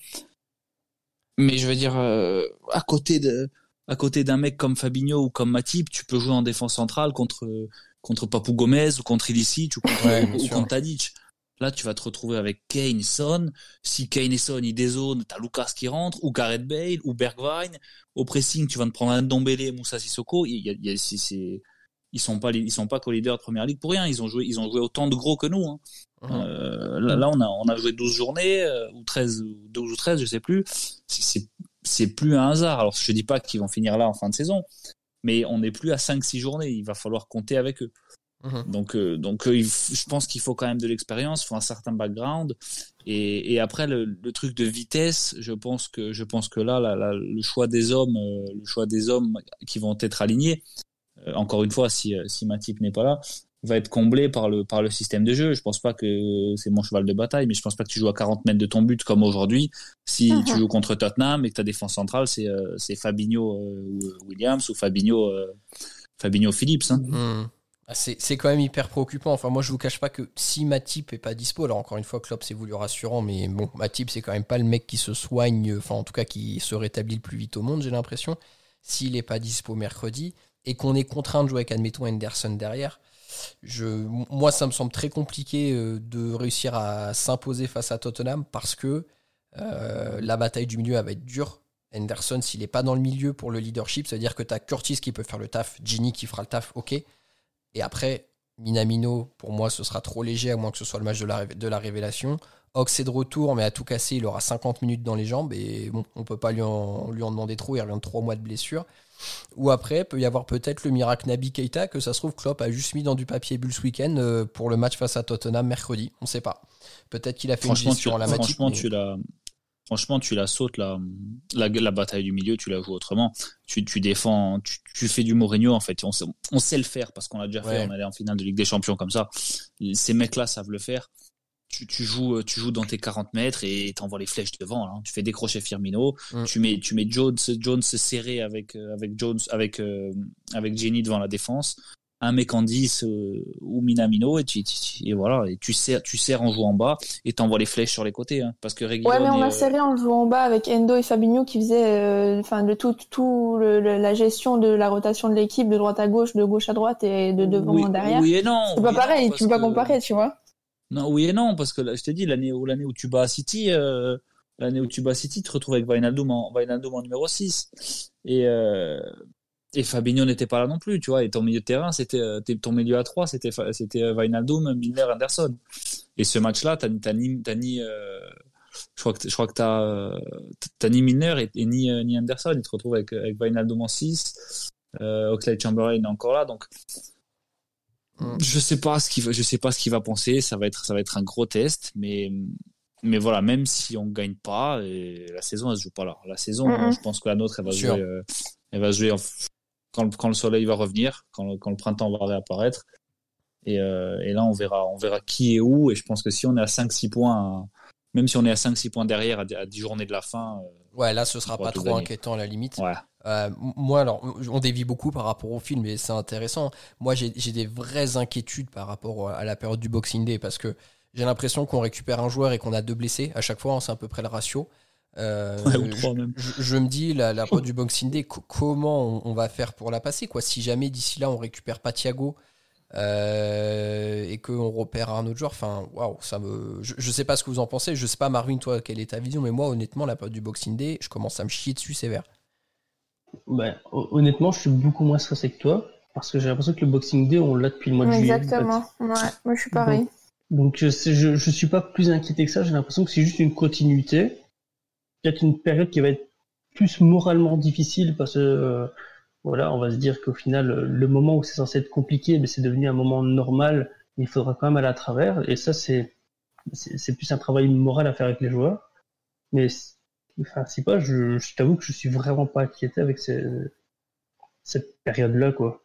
F: Mais je veux dire, euh, à côté de, à côté d'un mec comme Fabinho ou comme Matip, tu peux jouer en défense centrale contre contre Papou Gomez ou contre Ilicic ou contre,
A: Ouais, bien
F: ou
A: sûr.
F: contre Tadic. Là, tu vas te retrouver avec Kane, Son. Si Kane et Son ils dézonent, t'as Lucas qui rentre, ou Gareth Bale, ou Bergwijn. Au pressing, tu vas te prendre un Dombele, Moussa Sissoko. Il y a, il y a, c'est- c'est- ils sont pas, ils sont pas co-leaders de première ligue pour rien. Ils ont joué, ils ont joué autant de gros que nous. Hein. Euh, là, là, on a, on a joué 12 journées, euh, ou 13, ou 12 ou 13, je sais plus. C'est plus un hasard. Alors, je dis pas qu'ils vont finir là en fin de saison, mais on n'est plus à 5-6 journées. Il va falloir compter avec eux.
A: Mhm.
F: Donc, euh, donc euh, je pense qu'il faut quand même de l'expérience, il faut un certain background. Et, et après, le, le truc de vitesse, je pense que, je pense que là, là, là, le choix des hommes, euh, le choix des hommes qui vont être alignés, encore une fois, si, si Matip n'est pas là, va être comblé par le, par le système de jeu. Je pense pas que c'est mon cheval de bataille, mais je pense pas que tu joues à 40 mètres de ton but comme aujourd'hui. Si
D: Mhm.
F: tu joues contre Tottenham et que ta défense centrale, c'est, c'est Fabinho Williams ou Fabinho, Fabinho Phillips. Hein.
A: Mhm. Ah, C'est quand même hyper préoccupant. Enfin, moi, je vous cache pas que si Matip est pas dispo, alors encore une fois, Klopp s'est voulu rassurant, mais bon, Matip, c'est quand même pas le mec qui se soigne, enfin, en tout cas, qui se rétablit le plus vite au monde, j'ai l'impression. S'il est pas dispo mercredi et qu'on est contraint de jouer avec, admettons, Henderson derrière, moi, ça me semble très compliqué euh, de réussir à s'imposer face à Tottenham parce que euh, la bataille du milieu, elle va être dure. Henderson, s'il est pas dans le milieu pour le leadership, c'est-à-dire que tu as Curtis qui peut faire le taf, Ginny qui fera le taf, ok. Et après, Minamino, pour moi, ce sera trop léger, à moins que ce soit le match de la, révé- de la révélation. Ox est de retour, mais à tout casser, il aura 50 minutes dans les jambes. Et bon, on peut pas lui en, lui en demander trop, il revient de 3 mois de blessure. Ou après, peut y avoir peut-être le miracle Nabi Keita, que ça se trouve, Klopp a juste mis dans du papier bulle ce week-end euh, pour le match face à Tottenham mercredi. On sait pas. Peut-être qu'il a fait une gestion en la
F: franchement,
A: mais-
F: tu la, franchement, tu la sautes la, la, la bataille du milieu, tu la joues autrement. Tu, tu défends, tu, tu fais du Mourinho en fait. On sait, on sait le faire parce qu'on l'a déjà
A: Ouais.
F: fait. On allait en finale de Ligue des Champions comme ça. Ces mecs-là savent le faire. Tu, tu joues, tu joues dans tes 40 mètres et t'envoies les flèches devant. là. Tu fais décrocher Firmino.
A: Mm.
F: Tu mets, tu mets Jones, Jones serré avec, euh, avec Jones, avec, euh, avec Jenny devant la défense. Un mec en 10 euh, ou Minamino et tu, tu- et voilà et tu serres, tu serres en jouant en bas et t'envoies les flèches sur les côtés hein, parce que Reguilon
D: Ouais, mais on a
F: euh,
D: serré en jouant en bas avec Endo et Fabinho qui faisaient euh, enfin de tout, tout le- le- la gestion de la rotation de l'équipe de droite à gauche, de gauche à droite et de devant
F: oui,
D: en derrière.
F: Oui et non.
D: c'est pas
F: oui
D: pareil,
F: non,
D: tu peux pas
F: que-
D: comparer, tu vois.
F: Non, oui et non, parce que là, je t'ai dit, l'année où, l'année où tu bats City, euh, l'année où tu bats City, tu te retrouves avec Wijnaldum en, Wijnaldum en numéro 6. Et, euh, et Fabinho n'était pas là non plus, tu vois. Et ton milieu de terrain, c'était, euh, ton milieu à 3, c'était, c'était euh, Wijnaldum, Milner, Anderson. Et ce match-là, t'as, ni, t'as ni, euh, je crois que, je crois que t'as, t'as ni Milner et, et ni, euh, ni Anderson. Il te retrouve avec, avec Wijnaldum en 6. Euh, Oxlade Chamberlain est encore là, donc
A: Mm.
F: je sais pas ce qu'il va, je sais pas ce qu'il va penser. Ça va être, ça va être un gros test, mais mais voilà, même si on gagne pas, et la saison elle se joue pas là. La saison,
D: Mhm.
F: je pense que la nôtre, elle va jouer, elle va jouer en- quand, le- quand le soleil va revenir, quand le, quand le printemps va réapparaître. Et, euh, et là, on verra, on verra qui est où. Et je pense que si on est à 5-6 points, même si on est à 5-6 points derrière, à, à 10 journées de la fin, euh,
A: Ouais, là, ce sera pas trop
F: gagner.
A: inquiétant à la limite.
F: ouais.
A: Euh, moi, alors, on dévie beaucoup par rapport au film, et c'est intéressant. Moi, j'ai j'ai des vraies inquiétudes par rapport à la période du Boxing Day, parce que j'ai l'impression qu'on récupère un joueur et qu'on a deux blessés à chaque fois, hein, c'est à peu près le ratio. Euh,
F: Ouais, ou
A: je-
F: trois même.
A: Je, je me dis, la, la du Boxing Day, co- comment on, on va faire pour la passer quoi? Si jamais d'ici là, on récupère pas Thiago euh, et qu'on repère un autre joueur, enfin, waouh, ça me. Je, je sais pas ce que vous en pensez, je sais pas, Marvin, toi, quelle est ta vision, mais moi, honnêtement, la période du Boxing Day, je commence à me chier dessus sévère.
E: Ben, hon- honnêtement, je suis beaucoup moins stressé que toi, parce que j'ai l'impression que le Boxing Day, on l'a depuis le mois de juillet. en fait.
D: Exactement. Ouais, moi je suis pareil.
E: Donc je, sais- je, je suis pas plus inquiété que ça, j'ai l'impression que c'est juste une continuité. Peut-être une période qui va être plus moralement difficile parce que euh, voilà, on va se dire qu'au final, euh, le moment où c'est censé être compliqué, mais c'est devenu un moment normal, il faudra quand même aller à travers. Et ça, c'est c'est plus un travail moral à faire avec les joueurs. Mais enfin, c'est pas, je, je t'avoue que je suis vraiment pas inquiété avec ces, cette période-là, quoi.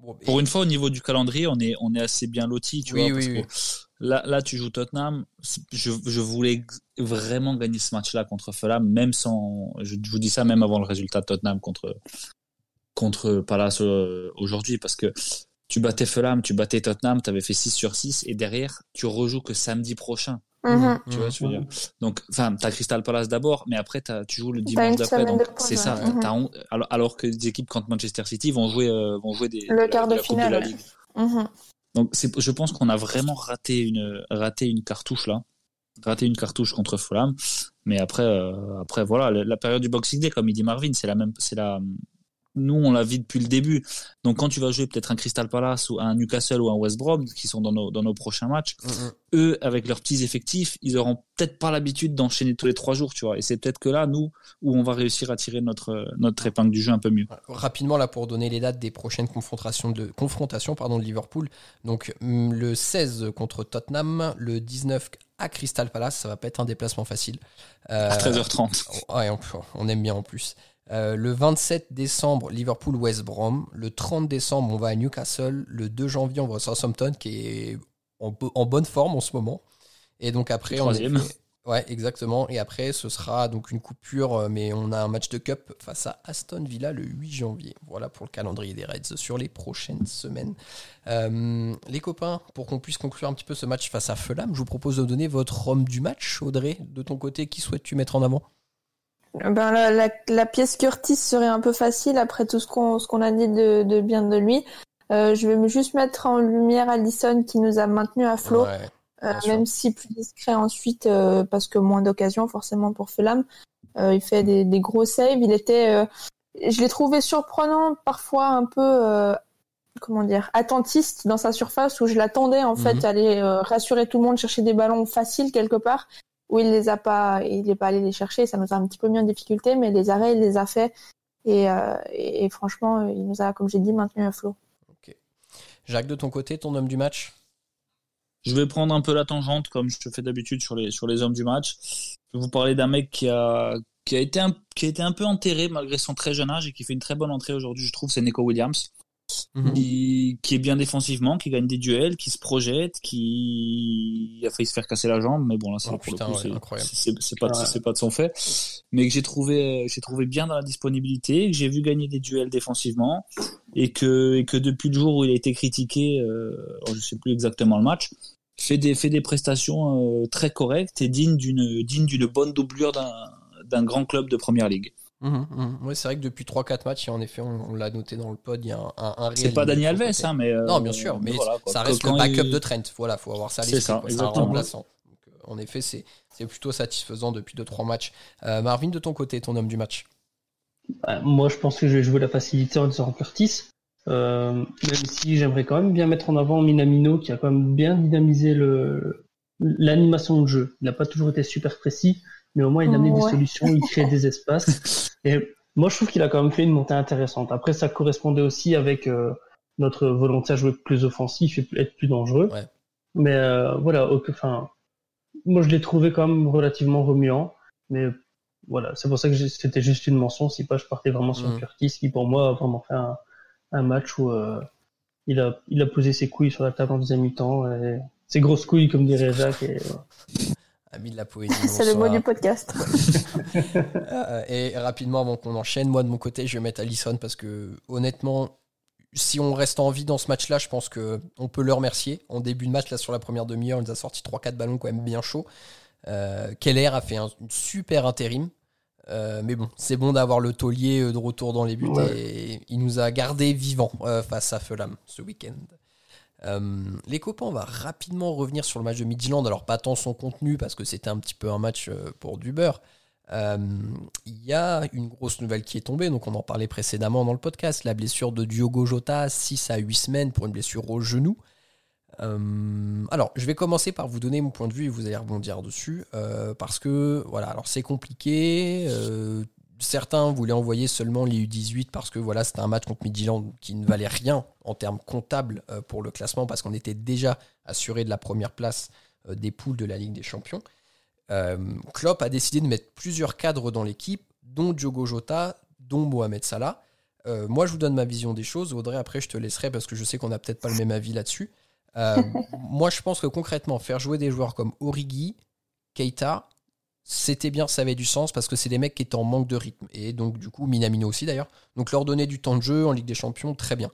A: Bon, et-
F: Pour une fois, au niveau du calendrier, on est, on est assez bien loti, tu
A: Oui,
F: vois,
A: oui,
F: parce que là, là, tu joues Tottenham. Je, je voulais vraiment gagner ce match-là contre Fulham, même sans, je, je vous dis ça même avant le résultat de Tottenham contre, contre Palace euh, aujourd'hui, parce que tu battais Fulham, tu battais Tottenham, tu avais fait 6 sur 6, et derrière, tu rejoues que samedi prochain.
D: Mhm.
F: Tu vois, ce que je veux dire? Donc, enfin, t'as Crystal Palace d'abord, mais après, t'as- tu joues le
D: T'as
F: dimanche
D: une
F: d'après.
D: semaine
F: Donc,
D: de
F: c'est ça.
D: Mhm.
F: on- alors, alors que des équipes comme Manchester City vont jouer, euh, vont jouer des,
D: Le
F: de la-
D: quart
F: de
D: de
F: la Coupe
D: finale,
F: la
D: ouais.
F: Ligue.
D: Mhm.
F: Donc, je pense qu'on a vraiment raté une, raté une cartouche là. Raté une cartouche contre Fulham. Mais après, euh, après, voilà, la, la période du Boxing Day, comme il dit Marvin, c'est la même, c'est la, nous, on la vit depuis le début. Donc, quand tu vas jouer peut-être un Crystal Palace ou un Newcastle ou un West Brom, qui sont dans nos, dans nos prochains matchs,
A: hum, hum.
F: eux, avec leurs petits effectifs, ils auront peut-être pas l'habitude d'enchaîner tous les trois jours, tu vois. Et c'est peut-être que là, nous, où on va réussir à tirer notre, notre épingle du jeu un peu mieux.
A: Rapidement, là, pour donner les dates des prochaines confrontations de, confrontations, pardon, de Liverpool. Donc, hum, le 16 contre Tottenham, le 19 à Crystal Palace, ça va pas être un déplacement facile. Euh,
F: À 13h30.
A: Ouais, on, on aime bien en plus. Euh, le 27 décembre, Liverpool-West Brom. Le 30 décembre, on va à Newcastle. Le 2 janvier, on va à Southampton, qui est en, bo- en bonne forme en ce moment. Et donc après, on est. Ouais, exactement. Et après, ce sera donc une coupure, euh, mais on a un match de Cup face à Aston Villa le 8 janvier. Voilà pour le calendrier des Reds sur les prochaines semaines. Euh, les copains, pour qu'on puisse conclure un petit peu ce match face à Fulham, je vous propose de donner votre homme du match. Audrey, de ton côté, qui souhaites-tu mettre en avant?
D: Ben, la, la- la pièce Curtis serait un peu facile après tout ce qu'on ce qu'on a dit de, de bien de lui. Euh, je vais juste mettre en lumière Allison qui nous a maintenu à flot.
A: Ouais.
D: Euh, même si plus discret ensuite euh, parce que moins d'occasions forcément pour Fulham. Euh, il fait des, des gros saves. Il était, euh, je l'ai trouvé surprenant, parfois un peu, euh, comment dire, attentiste dans sa surface où je l'attendais en
A: Mhm.
D: fait aller euh, rassurer tout le monde, chercher des ballons faciles quelque part où il les a pas, il n'est pas allé les chercher. Ça nous a un petit peu mis en difficulté, mais les arrêts il les a fait et, euh, et, et franchement il nous a, comme j'ai dit, maintenu à flot.
A: Jacques, de ton côté, ton homme du match?
F: Je vais prendre un peu la tangente comme je fais d'habitude sur les sur les hommes du match. Je vais vous parler d'un mec qui a qui a été un, qui a été un peu enterré malgré son très jeune âge et qui fait une très bonne entrée aujourd'hui, je trouve, c'est Nico Williams.
A: Mhm.
F: qui, qui est bien défensivement, qui gagne des duels, qui se projette, qui a failli se faire casser la jambe, mais bon là c'est
A: Oh,
F: pour
A: putain,
F: le coup,
A: ouais,
F: c'est-
A: incroyable.
F: c'est c'est pas c'est pas de son fait, mais que j'ai trouvé j'ai trouvé bien dans la disponibilité, que j'ai vu gagner des duels défensivement et que et que depuis le jour où il a été critiqué, euh, alors je sais plus exactement le match, fait des fait des prestations euh, très correctes et dignes d'une digne d'une bonne doublure d'un d'un grand club de première ligue.
A: Ouais, c'est vrai que depuis 3-4 matchs, et en effet, on, on l'a noté dans le pod, il y a un, un, un
F: C'est
A: réel
F: pas
A: niveau
F: Dani
A: de son
F: Alves, hein, mais euh,
A: Non, bien sûr, mais
F: voilà,
A: ça reste
F: Quand
A: le backup
F: il-
A: de Trent. Voilà, faut avoir ça à
F: C'est
A: l'esprit. un
F: exactement.
A: remplaçant. Donc, euh, en effet, c'est c'est plutôt satisfaisant depuis 2-3 matchs. Euh, Marvin, de ton côté, ton homme du match
E: Bah, moi, je pense que je vais jouer la facilité en disant Curtis. Euh, même si j'aimerais quand même bien mettre en avant Minamino qui a quand même bien dynamisé le l'animation de jeu. Il n'a pas toujours été super précis, mais au moins il a amené
D: Ouais.
E: des solutions, il crée des espaces. Et moi, je trouve qu'il a quand même fait une montée intéressante. Après, ça correspondait aussi avec euh, notre volonté à jouer plus offensif et être plus dangereux.
A: Ouais.
E: Mais euh, voilà, enfin, moi je l'ai trouvé quand même relativement remuant. Mais voilà, c'est pour ça que c'était juste une mention. Si pas, je partais vraiment sur
A: Mhm.
E: Curtis, qui pour moi a vraiment fait un, un match où euh, il, a, il a posé ses couilles sur la table en deuxième mi-temps. et Ses grosses couilles, comme dirait Jacques. Et.
A: Ami de la poésie.
D: C'est le mot du podcast.
A: Euh, et rapidement, avant qu'on enchaîne, moi de mon côté, je vais mettre Allison parce que honnêtement, si on reste en vie dans ce match-là, je pense que on peut le remercier. En début de match, là sur la première demi-heure, il nous a sorti 3-4 ballons quand même bien chauds. Euh, Keller a fait un une super intérim. Euh, mais bon, c'est bon d'avoir le taulier de retour dans les buts
E: Ouais.
A: et il nous a gardé vivants euh, face à Fulham ce week-end. Euh, les copains, on va rapidement revenir sur le match de Midland. Alors, pas tant son contenu parce que c'était un petit peu un match euh, pour du beurre. Euh, Il y a une grosse nouvelle qui est tombée, donc on en parlait précédemment dans le podcast, la blessure de Diogo Jota, 6 à 8 semaines pour une blessure au genou. Alors, je vais commencer par vous donner mon point de vue et vous allez rebondir dessus, parce que voilà, alors c'est compliqué. Certains voulaient envoyer seulement les U18 parce que voilà, c'était un match contre Midland qui ne valait rien en termes comptables euh, pour le classement, parce qu'on était déjà assuré de la première place euh, des poules de la Ligue des Champions. Euh, Klopp a décidé de mettre plusieurs cadres dans l'équipe, dont Diogo Jota, dont Mohamed Salah. Euh, moi, je vous donne ma vision des choses. Audrey, après, je te laisserai parce que je sais qu'on n'a peut-être pas le même avis là-dessus. Euh, moi, je pense que concrètement, faire jouer des joueurs comme Origi, Keita, c'était bien, ça avait du sens parce que c'est des mecs qui étaient en manque de rythme. Et donc, du coup, Minamino aussi d'ailleurs. Donc, leur donner du temps de jeu en Ligue des Champions, très bien.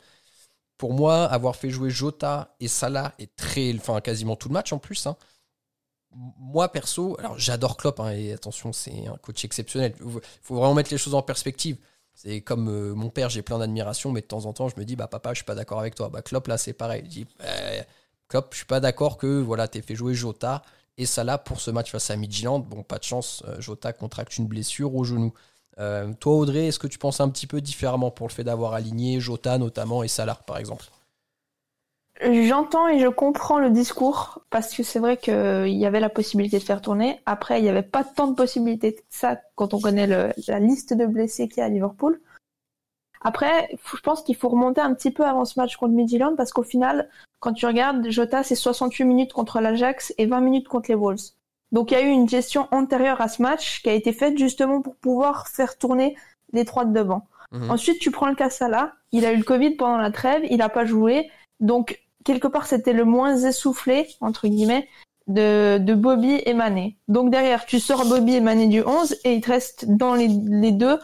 A: Pour moi, avoir fait jouer Jota et Salah et très, enfin, quasiment tout le match en plus, hein, moi perso, alors j'adore Klopp, hein, et attention, c'est un coach exceptionnel. Il faut vraiment mettre les choses en perspective. C'est comme euh, mon père, j'ai plein d'admiration, mais de temps en temps, je me dis, bah papa, je suis pas d'accord avec toi. Bah Klopp, là, c'est pareil. Je dis, bah, Klopp, je suis pas d'accord que voilà, t'aies fait jouer Jota et Salah pour ce match face à Midtjylland. Bon, pas de chance, euh, Jota contracte une blessure au genou. Euh, toi, Audrey, est-ce que tu penses un petit peu différemment pour le fait d'avoir aligné Jota notamment et Salah, par exemple?
D: J'entends et je comprends le discours parce que c'est vrai qu'il y avait la possibilité de faire tourner. Après, il n'y avait pas tant de possibilités que ça quand on connaît la liste de blessés qu'il y a à Liverpool. Après, je pense qu'il faut remonter un petit peu avant ce match contre Midtjylland parce qu'au final, quand tu regardes, Jota, c'est 68 minutes contre l'Ajax et 20 minutes contre les Wolves. Donc il y a eu une gestion antérieure à ce match qui a été faite justement pour pouvoir faire tourner les trois de devant.
A: Mhm.
D: Ensuite, tu prends le cas Salah. Il a eu le Covid pendant la trêve, il n'a pas joué. Donc, quelque part, c'était le moins essoufflé, entre guillemets. de, de Bobby et Mané. Donc derrière, tu sors Bobby et Mané du 11 et il te reste dans les, les deux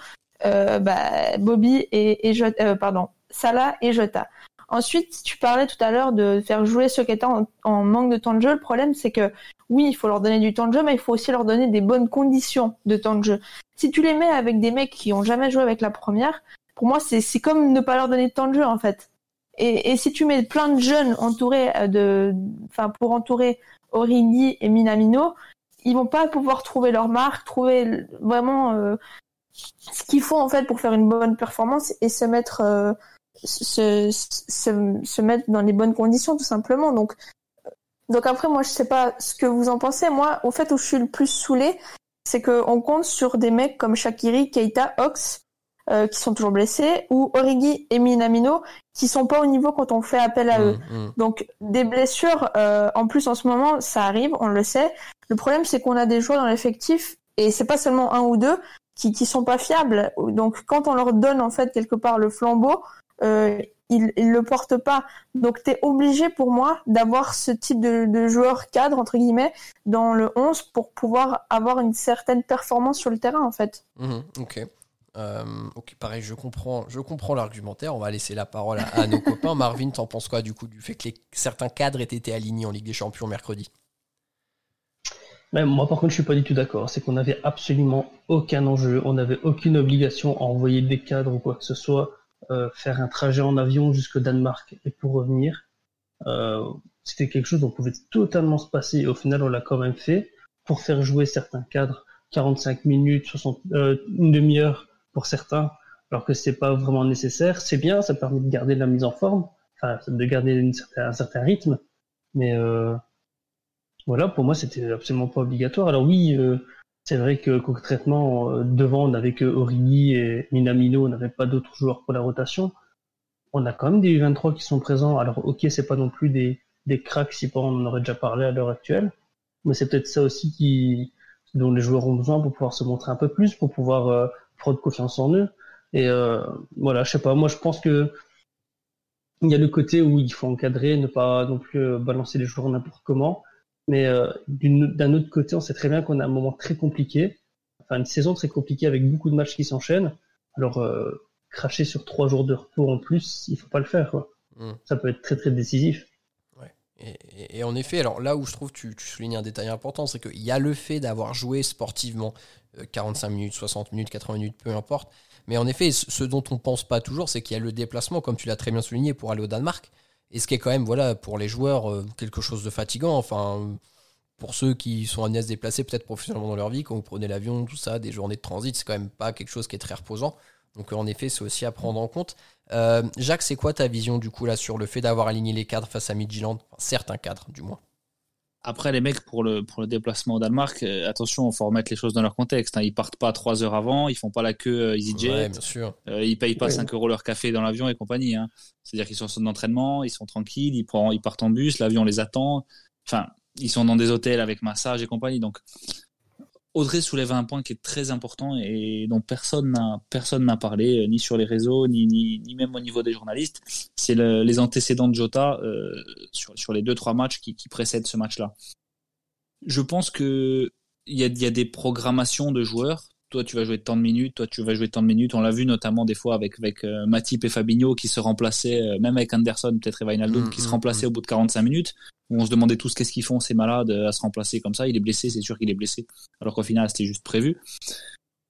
D: bah, Bobby et, et Jota, euh, pardon, Salah et Jota. Ensuite, tu parlais tout à l'heure de faire jouer ceux qui étaient en, en manque de temps de jeu. Le problème, c'est que oui, il faut leur donner du temps de jeu, mais il faut aussi leur donner des bonnes conditions de temps de jeu. Si tu les mets avec des mecs qui ont jamais joué avec la première, pour moi, c'est c'est comme ne pas leur donner de temps de jeu en fait. Et, et si tu mets plein de jeunes entourés euh, de, enfin pour entourer Origi et Minamino, ils vont pas pouvoir trouver leur marque, trouver vraiment euh, ce qu'il faut en fait pour faire une bonne performance et se mettre euh, se, se, se mettre dans les bonnes conditions tout simplement. Donc donc après moi je sais pas ce que vous en pensez. Moi au fait où je suis le plus saoulé, c'est que on compte sur des mecs comme Shakiri, Keita, Ox euh, qui sont toujours blessés ou Origi et Minamino qui sont pas au niveau quand on fait appel à eux.
A: Mmh, mmh.
D: Donc des blessures, euh, en plus en ce moment, ça arrive, on le sait. Le problème, c'est qu'on a des joueurs dans l'effectif et c'est pas seulement un ou deux qui qui sont pas fiables. Donc quand on leur donne en fait quelque part le flambeau, euh, ils ils le portent pas. Donc t'es obligé pour moi d'avoir ce type de, de joueur cadre entre guillemets dans le 11 pour pouvoir avoir une certaine performance sur le terrain en fait.
A: Mhm, ok. Euh, ok, pareil, je comprends, je comprends l'argumentaire. On va laisser la parole à, nos copains. Marvin, t'en penses quoi du coup du fait que certains cadres aient été alignés en Ligue des Champions mercredi?
E: Moi, par contre, je suis pas du tout d'accord. C'est qu'on n'avait absolument aucun enjeu. On n'avait aucune obligation à envoyer des cadres ou quoi que ce soit, euh, faire un trajet en avion jusqu'au Danemark et pour revenir. Euh, c'était quelque chose dont pouvait totalement se passer. Au final, on l'a quand même fait pour faire jouer certains cadres 45 minutes, 60, euh, une demi-heure pour certains, alors que c'est pas vraiment nécessaire. C'est bien, ça permet de garder la mise en forme, enfin, de garder certain- un certain rythme. Mais euh, voilà, pour moi, c'était absolument pas obligatoire. Alors oui, euh, c'est vrai que concrètement, euh, devant, on n'avait que Origi et Minamino, on n'avait pas d'autres joueurs pour la rotation. On a quand même des U23 qui sont présents. Alors ok, c'est pas non plus des, des cracks, si pas on en aurait déjà parlé à l'heure actuelle, mais c'est peut-être ça aussi qui dont les joueurs ont besoin pour pouvoir se montrer un peu plus, pour pouvoir euh, prendre confiance en eux. Et euh, voilà, je sais pas, moi je pense que il y a le côté où il faut encadrer, ne pas non plus euh, balancer les joueurs n'importe comment. Mais euh, d'un autre côté, on sait très bien qu'on a un moment très compliqué, enfin une saison très compliquée avec beaucoup de matchs qui s'enchaînent. Alors euh, cracher sur trois jours de repos en plus, il faut pas le faire. Quoi.
A: Mm.
E: Ça peut être très très décisif.
A: Et, et- et en effet, alors là où je trouve tu, tu soulignes un détail important, c'est qu'il y a le fait d'avoir joué sportivement euh, 45 minutes, 60 minutes, 80 minutes, peu importe. Mais en effet, ce ce dont on pense pas toujours, c'est qu'il y a le déplacement, comme tu l'as très bien souligné, pour aller au Danemark. Et ce qui est quand même, voilà, pour les joueurs, euh, quelque chose de fatigant. Enfin, pour ceux qui sont amenés à se déplacer peut-être professionnellement dans leur vie, quand vous prenez l'avion, tout ça, des journées de transit, c'est quand même pas quelque chose qui est très reposant. Donc euh, en effet, c'est aussi à prendre en compte. Euh, Jacques, c'est quoi ta vision du coup là sur le fait d'avoir aligné les cadres face à Midtjylland? Enfin, Certains cadres, du moins.
F: Après, les mecs, pour le, pour le déplacement au Danemark, euh, attention, il faut remettre les choses dans leur contexte. Hein. Ils partent pas trois heures avant, ils font pas la queue euh, EasyJet,
A: Ouais, bien sûr.
F: euh, ils payent pas
E: Ouais.
F: 5 euros leur café dans l'avion et compagnie. Hein. C'est-à-dire qu'ils sont en zone d'entraînement, ils sont tranquilles, ils, prennent, ils partent en bus, l'avion les attend. Enfin, ils sont dans des hôtels avec massage et compagnie. Donc, Audrey soulève un point qui est très important et dont personne n'a personne n'a parlé, euh, ni sur les réseaux, ni, ni, ni même au niveau des journalistes. C'est le- les antécédents de Jota euh, sur, sur les deux trois matchs qui, qui précèdent ce match-là. Je pense que il y a, y a des programmations de joueurs. Toi, tu vas jouer tant de minutes, toi, tu vas jouer tant de minutes. On l'a vu notamment des fois avec, avec euh, Matip et Fabinho qui se remplaçaient, euh, même avec Anderson, peut-être et Wijnaldum,
A: Mm,
F: qui se
A: mm,
F: remplaçaient au bout de 45 minutes. Où on se demandait tous qu'est-ce qu'ils font, ces malades, euh, à se remplacer comme ça. Il est blessé, c'est sûr qu'il est blessé. Alors qu'au final, c'était juste prévu.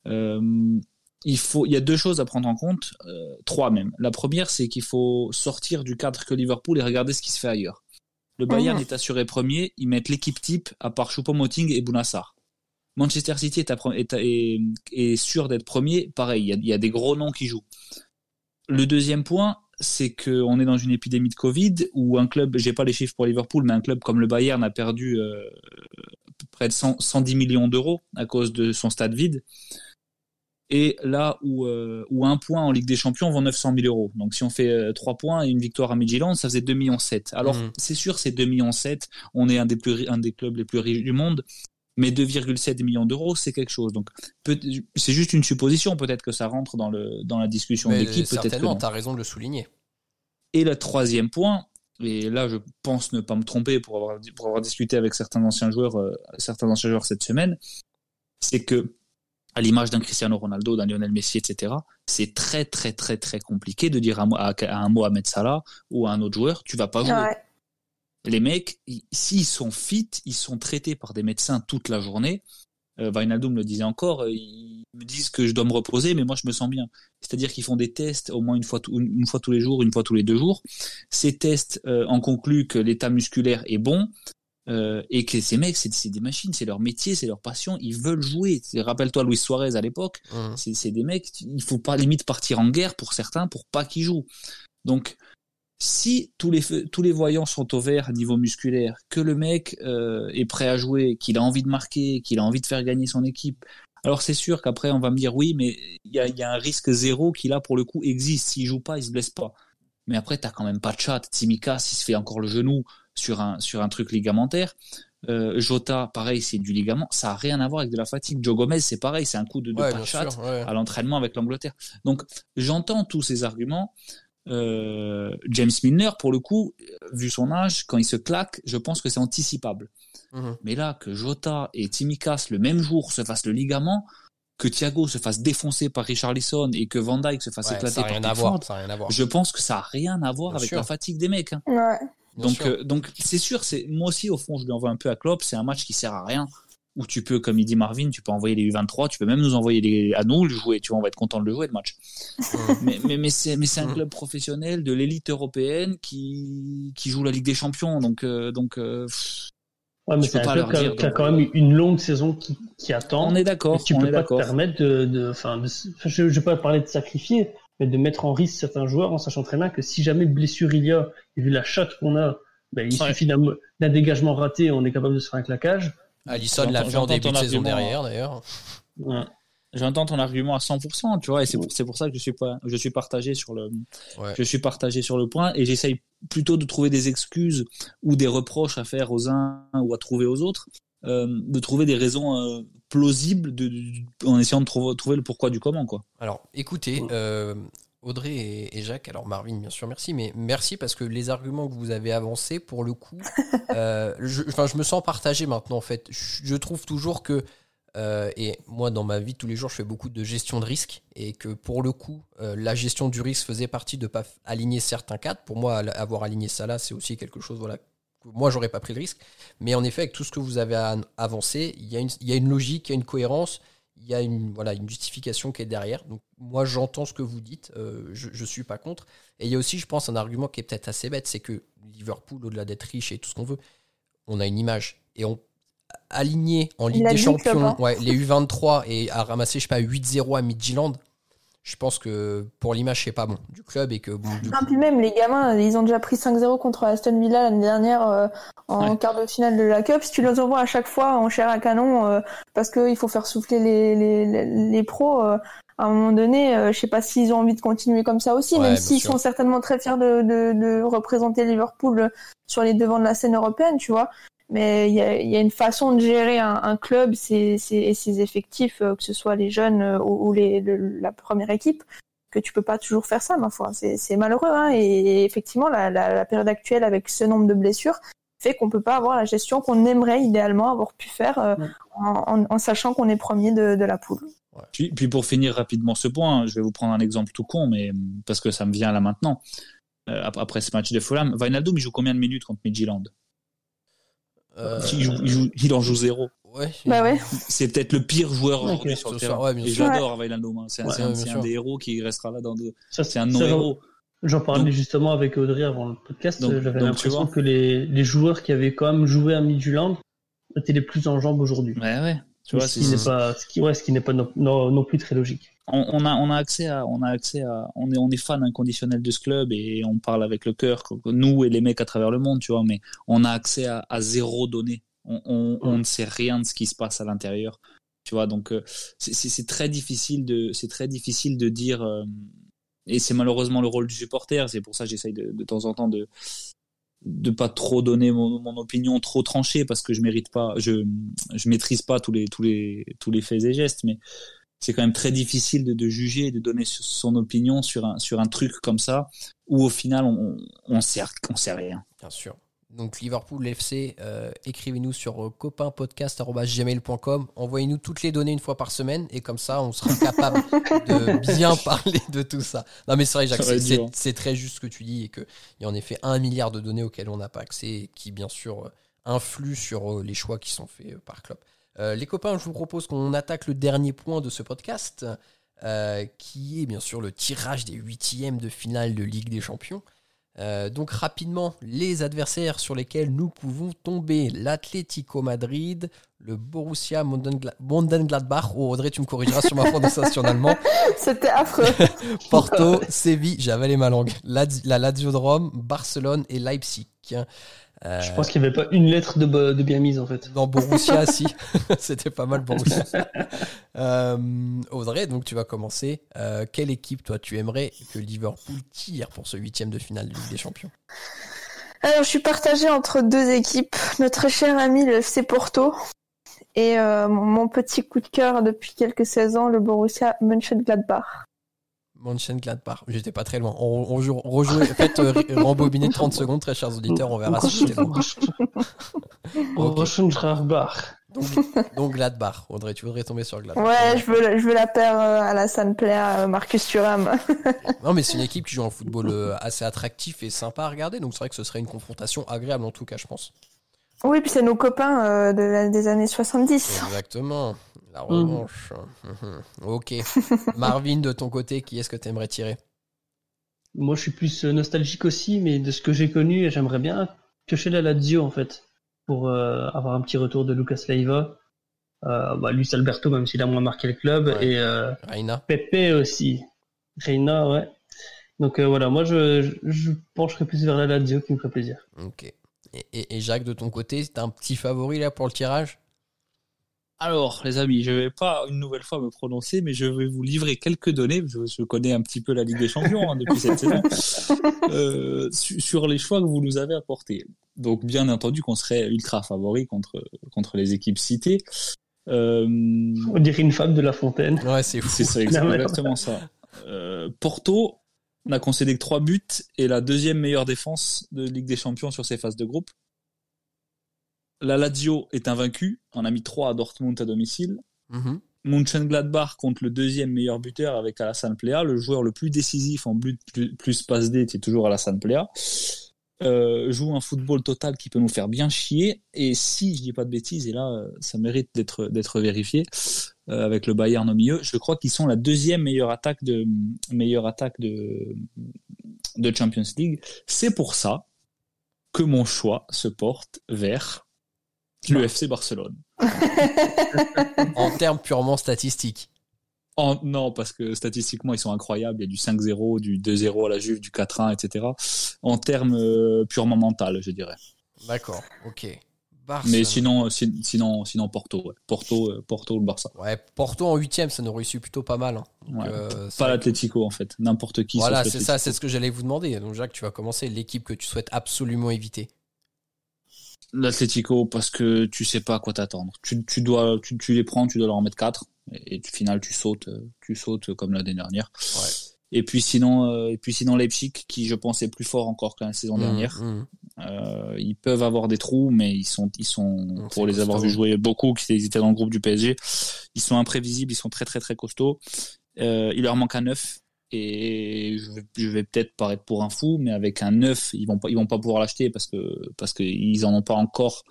F: Euh, il faut, il y a deux choses à prendre en compte, euh, trois même. La première, c'est qu'il faut sortir du cadre que Liverpool et regarder ce qui se fait ailleurs. Le Bayern
D: Mhm.
F: est assuré premier, ils mettent l'équipe type à part Choupo-Moting et Bounassar. Manchester City est, à pre- est, à- est- est sûr d'être premier, pareil, il y, a, il y a des gros noms qui jouent. Le deuxième point, c'est qu'on est dans une épidémie de Covid où un club, j'ai pas les chiffres pour Liverpool, mais un club comme le Bayern a perdu euh, près de 100 110 millions d'euros à cause de son stade vide. Et là où, euh, où un point en Ligue des Champions vaut 900 000 euros. Donc si on fait euh, trois points et une victoire à Midtjylland, ça faisait 2 millions 7. Alors
A: Mhm.
F: c'est sûr, c'est 2 millions 7. On est un des plus un des clubs les plus riches du monde. Mais 2,7 millions d'euros, c'est quelque chose. Donc, c'est juste une supposition. Peut-être que ça rentre dans le dans la discussion
A: Mais
F: d'équipe.
A: Certainement,
F: non.
A: tu as raison de le souligner.
F: Et le troisième point, et là je pense ne pas me tromper pour avoir, pour avoir discuté avec certains anciens joueurs, euh, certains anciens joueurs cette semaine, c'est que à l'image d'un Cristiano Ronaldo, d'un Lionel Messi, etc., c'est très très très très compliqué de dire à, à, à un Mohamed Salah ou à un autre joueur, tu vas pas jouer.
D: Ouais.
F: Les mecs, ils- s'ils sont fit, ils sont traités par des médecins toute la journée. Euh, Wijnaldum le disait encore, euh, ils me disent que je dois me reposer, mais moi je me sens bien. C'est-à-dire qu'ils font des tests au moins une fois, une fois tous les jours, une fois tous les deux jours. Ces tests euh, en concluent que l'état musculaire est bon euh, et que ces mecs, c'est des machines, c'est leur métier, c'est leur passion, ils veulent jouer. Rappelle-toi Luis Suarez à l'époque, c'est c'est des mecs, il faut pas limite partir en guerre pour certains pour pas qu'ils jouent. Donc, si tous les tous les voyants sont au vert niveau musculaire, que le mec euh, est prêt à jouer, qu'il a envie de marquer, qu'il a envie de faire gagner son équipe, alors c'est sûr qu'après on va me dire oui, mais il y a, y a un risque zéro qui là pour le coup existe. S'il joue pas, il se blesse pas. Mais après t'as quand même pas de chat. Tsimikas, il se fait encore le genou sur un sur un truc ligamentaire. Euh, Jota, pareil, c'est du ligament. Ça a rien à voir avec de la fatigue. Joe Gomez, c'est pareil, c'est un coup de, de
A: sûr. ouais.
F: à l'entraînement avec l'Angleterre. Donc j'entends tous ces arguments. Euh, James Milner, pour le coup, vu son âge, quand il se claque, je pense que c'est anticipable.
A: Mhm.
F: Mais là, que Jota et Tsimikas le même jour se fassent le ligament, que Thiago se fasse défoncer par Richarlison et que Van Dijk se fasse
A: Ouais,
F: éclater
A: ça n'a
F: par. Pickford, je pense que ça a rien à voir
A: Bien
F: avec
A: sûr.
F: la fatigue des mecs. hein.
D: Ouais.
F: Donc, euh, donc c'est sûr, c'est moi aussi au fond, je lui envoie un peu à Klopp. C'est un match qui sert à rien. Où tu peux, comme il dit Marvin, tu peux envoyer les U23, tu peux même nous envoyer les, à nous le jouer. Tu vois, on va être content de le jouer le match. Mais mais mais c'est mais c'est un club professionnel de l'élite européenne qui qui joue la Ligue des Champions. Donc euh, donc euh,
E: Ouais, mais
F: Tu
E: c'est
F: peux
E: un
F: pas
E: club
F: leur
E: qui a,
F: dire
E: qui a quand même une longue saison qui, qui attend.
F: on est d'accord.
E: tu
F: On
E: peux
F: est
E: pas te permettre de, de, enfin, je, je vais pas parler de sacrifier, mais de mettre en risque certains joueurs en sachant très bien que si jamais blessure il y a, et vu la shot qu'on a, ben, il
F: Ouais.
E: suffit d'un d'un dégagement raté, on est capable de se faire un claquage.
A: Alisson l'a fait en
F: j'entends
A: début de
F: ton
A: saison
F: argument.
A: derrière, d'ailleurs.
E: Ouais.
F: J'entends ton argument à 100%, tu vois, et c'est pour, c'est pour ça que je suis pas, je suis partagé sur le,
A: Ouais.
F: je suis partagé sur le point, et j'essaye plutôt de trouver des excuses ou des reproches à faire aux uns ou à trouver aux autres, euh, de trouver des raisons euh, plausibles de, de- en essayant de trouver, trouver le pourquoi du comment, quoi.
A: Alors, écoutez, euh, Audrey et, et Jacques, alors Marvin, bien sûr, merci, mais merci parce que les arguments que vous avez avancés, pour le coup, euh, je, enfin, je me sens partagé maintenant, en fait. Je, je trouve toujours que, euh, et moi, dans ma vie tous les jours, je fais beaucoup de gestion de risque, et que pour le coup, euh, la gestion du risque faisait partie de ne pas aligner certains cadres. Pour moi, avoir aligné ça là, c'est aussi quelque chose, voilà, que moi, j'aurais pas pris le risque. Mais en effet, avec tout ce que vous avez an- avancé, il y, a une- il y a une logique, il y a une cohérence, il y a une, voilà, une justification qui est derrière. Donc, moi, j'entends ce que vous dites, euh, je ne suis pas contre. Et il y a aussi, je pense, un argument qui est peut-être assez bête, c'est que Liverpool, au-delà d'être riche et tout ce qu'on veut, on a une image. Et on aligné en Ligue
D: La
A: des
D: Ligue,
A: Champions, ouais, les U23 et à ramasser, je sais pas, 8-0 à Midtjylland, je pense que pour l'image, c'est pas bon du club et que bon, du
D: Non,
A: coup-
D: puis même les gamins, ils ont déjà pris 5-0 contre Aston Villa l'année dernière euh, en
F: Ouais.
D: quart de finale de la Cup. Si tu les envoies à chaque fois en chair à canon euh, parce qu'il faut faire souffler les, les, les, les pros, euh, à un moment donné, euh, je sais pas s'ils ont envie de continuer comme ça aussi,
A: Ouais,
D: même s'ils
A: sûr.
D: sont certainement très fiers de, de, de représenter Liverpool sur les devants de la scène européenne, tu vois. Mais il y a, il y a une façon de gérer un, un club ses, ses, et ses effectifs, euh, que ce soit les jeunes euh, ou, ou les, le- la première équipe, que tu peux pas toujours faire ça, ma foi. C'est malheureux, hein. Et effectivement, la, la, la période actuelle avec ce nombre de blessures fait qu'on peut pas avoir la gestion qu'on aimerait idéalement avoir pu faire euh,
E: Ouais.
D: en, en, en sachant qu'on est premier de, de la poule.
F: Puis, puis pour finir rapidement ce point, je vais vous prendre un exemple tout con, mais parce que ça me vient là maintenant. Euh, ap- après ce match de Fulham, Wijnaldum, il joue combien de minutes contre Midtjylland?
A: Euh,
F: il, joue- il joue- il en joue zéro.
A: ouais,
D: Bah ouais.
F: C'est peut-être le pire joueur aujourd'hui sur le
A: ce
F: terrain.
A: ouais,
F: Et j'adore Wijnaldum. C'est un,
E: Ouais,
F: c'est un- des héros qui restera là dans deux.
E: Ça,
F: C'est un non-héros.
E: J'en parlais
F: Donc-
E: justement avec Audrey avant le podcast.
F: Donc-
E: J'avais l'impression que les, les joueurs qui avaient quand même joué à Midtjylland étaient les plus en jambes aujourd'hui.
F: Ouais, ouais. Tu vois,
E: ce
F: c'est-
E: qui n'est pas, ce qui, ouais, ce qui n'est pas non, non, non plus très logique.
F: On, on a on a accès à on a accès à on est on est fan inconditionnel de ce club et on parle avec le cœur nous et les mecs à travers le monde tu vois mais on a accès à, à zéro donnée on, on, on ne sait rien de ce qui se passe à l'intérieur tu vois. Donc euh, c'est c'est c'est très difficile de c'est très difficile de dire euh, et c'est malheureusement le rôle du supporter. C'est pour ça que j'essaye de, de temps en temps de de pas trop donner mon, mon opinion trop tranchée parce que je mérite pas je je maîtrise pas tous les tous les tous les faits et gestes mais c'est quand même très difficile de, de juger et de donner son opinion sur un, sur un truc comme ça où au final on, on sait, on rien.
A: Bien sûr. Donc Liverpool FC, euh, écrivez-nous sur euh, copainpodcast.gmail.com, envoyez-nous toutes les données une fois par semaine et comme ça on sera capable de bien parler de tout ça. Non mais c'est vrai Jacques,
F: être
A: c'est- très juste ce que tu dis et qu'il y a en effet un milliard de données auxquelles on n'a pas accès et qui bien sûr euh, influent sur les choix qui sont faits par club. Euh, les copains, je vous propose qu'on attaque le dernier point de ce podcast, euh, qui est bien sûr le tirage des huitièmes de finale de Ligue des Champions. Euh, donc rapidement, les adversaires sur lesquels nous pouvons tomber, l'Atlético Madrid, le Borussia Mönchengla- Mönchengladbach, oh Audrey tu me corrigeras sur ma prononciation en allemand,
D: C'était affreux.
A: Porto, Séville, j'ai avalé ma langue, Laz- la Lazio de Rome, Barcelone et Leipzig. Euh,
E: Je pense qu'il n'y avait pas une lettre de, bien mise en fait.
A: dans Borussia, si. C'était pas mal Borussia. Euh, Audrey, donc tu vas commencer. Euh, quelle équipe, toi, tu aimerais que Liverpool tire pour ce huitième de finale de Ligue des Champions?
D: Alors, je suis partagée entre deux équipes. Notre cher ami, le FC Porto. Et euh, mon, mon petit coup de cœur depuis quelques saisons, le Borussia Mönchengladbach.
A: Mönchengladbach. J'étais pas très loin. On, on joue, rejouer, faites euh, rembobiner 30 secondes, très chers auditeurs, on verra si j'étais loin.
E: Mönchengladbach.
A: Donc, donc Gladbach. Audrey, tu voudrais tomber sur Gladbach
D: Ouais, je veux, la- je veux la paire euh, à la Player, euh, Marcus Thuram.
A: Non, mais c'est une équipe qui joue un football euh, assez attractif et sympa à regarder, donc c'est vrai que ce serait une confrontation agréable en tout cas, je pense.
D: oui, puis c'est nos copains euh, de des années 70.
A: Exactement. La revanche. Mhm. Ok. Marvin, de ton côté, qui est-ce que tu aimerais tirer?
E: Moi, je suis plus euh, nostalgique aussi, mais de ce que j'ai connu, j'aimerais bien piocher la Lazio en fait, pour euh, avoir un petit retour de Lucas Leiva. Euh, bah, Luis Alberto, même s'il a moins marqué le club,
A: Ouais.
E: et euh,
A: Reina
E: Pepe aussi. Reina, ouais. Donc euh, voilà, moi je, je, je pencherai plus vers la Lazio qui me ferait plaisir.
A: Ok. Et, et- et Jacques, de ton côté, t'as un petit favori là pour le tirage?
F: Alors, les amis, je vais pas une nouvelle fois me prononcer, mais je vais vous livrer quelques données. Je, je connais un petit peu la Ligue des Champions hein, depuis cette saison euh, su- sur les choix que vous nous avez apportés. Donc, bien entendu, qu'on serait ultra favori contre contre les équipes citées. Euh,
E: On dirait une fable de La Fontaine.
A: Ouais, c'est fou.
F: c'est exactement ça. Euh, Porto n'a concédé que 3 buts et la deuxième meilleure défense de Ligue des Champions sur ses phases de groupe. La Lazio est invaincu. On a mis 3 à Dortmund à domicile.
A: Mhm.
F: Mönchengladbach contre le deuxième meilleur buteur avec Alassane Plea, le joueur le plus décisif en but plus, passe D, c'est toujours Alassane Plea. Euh, joue un football total qui peut nous faire bien chier et si je dis pas de bêtises et là euh, ça mérite d'être d'être vérifié euh, avec le Bayern au milieu je crois qu'ils sont la deuxième meilleure attaque de meilleure attaque de de Champions League c'est pour ça que mon choix se porte vers le FC Barcelone
A: En termes purement statistiques.
F: En- non, parce que statistiquement, ils sont incroyables. Il y a du 5-0, du 2-0 à la Juve, du 4-1, etc. En termes euh, purement mental, je dirais.
A: D'accord, ok. Barcelone.
F: Mais sinon, si- sinon, sinon Porto, ouais. Porto, euh, Porto, le Barça.
A: Ouais, Porto en huitième, ça nous réussit plutôt pas mal. hein. Donc,
F: Ouais.
A: euh, c'est
F: Pas l'Atlético, en fait. N'importe qui.
A: Voilà, c'est ça, c'est ce que j'allais vous demander. Donc Jacques, tu vas commencer l'équipe que tu souhaites absolument éviter.
F: L'Atlético, parce que tu sais pas à quoi t'attendre. Tu, tu dois, tu, tu les prends, tu dois leur en mettre 4 et, et au final, tu sautes, euh, tu sautes comme l'année dernière.
A: Ouais.
F: Et puis sinon, euh, et puis sinon Leipzig, qui je pense est plus fort encore que la saison dernière.
A: Mmh, mmh.
F: Euh, ils peuvent avoir des trous, mais ils sont, ils sont pour les avoir vu jouer beaucoup, qui étaient dans le groupe du PSG, ils sont imprévisibles, ils sont très très très costauds. Euh, il leur manque un neuf et je vais, peut-être paraître pour un fou, mais avec un neuf, ils vont pas, ils vont pas pouvoir l'acheter parce que parce qu'ils en ont pas encore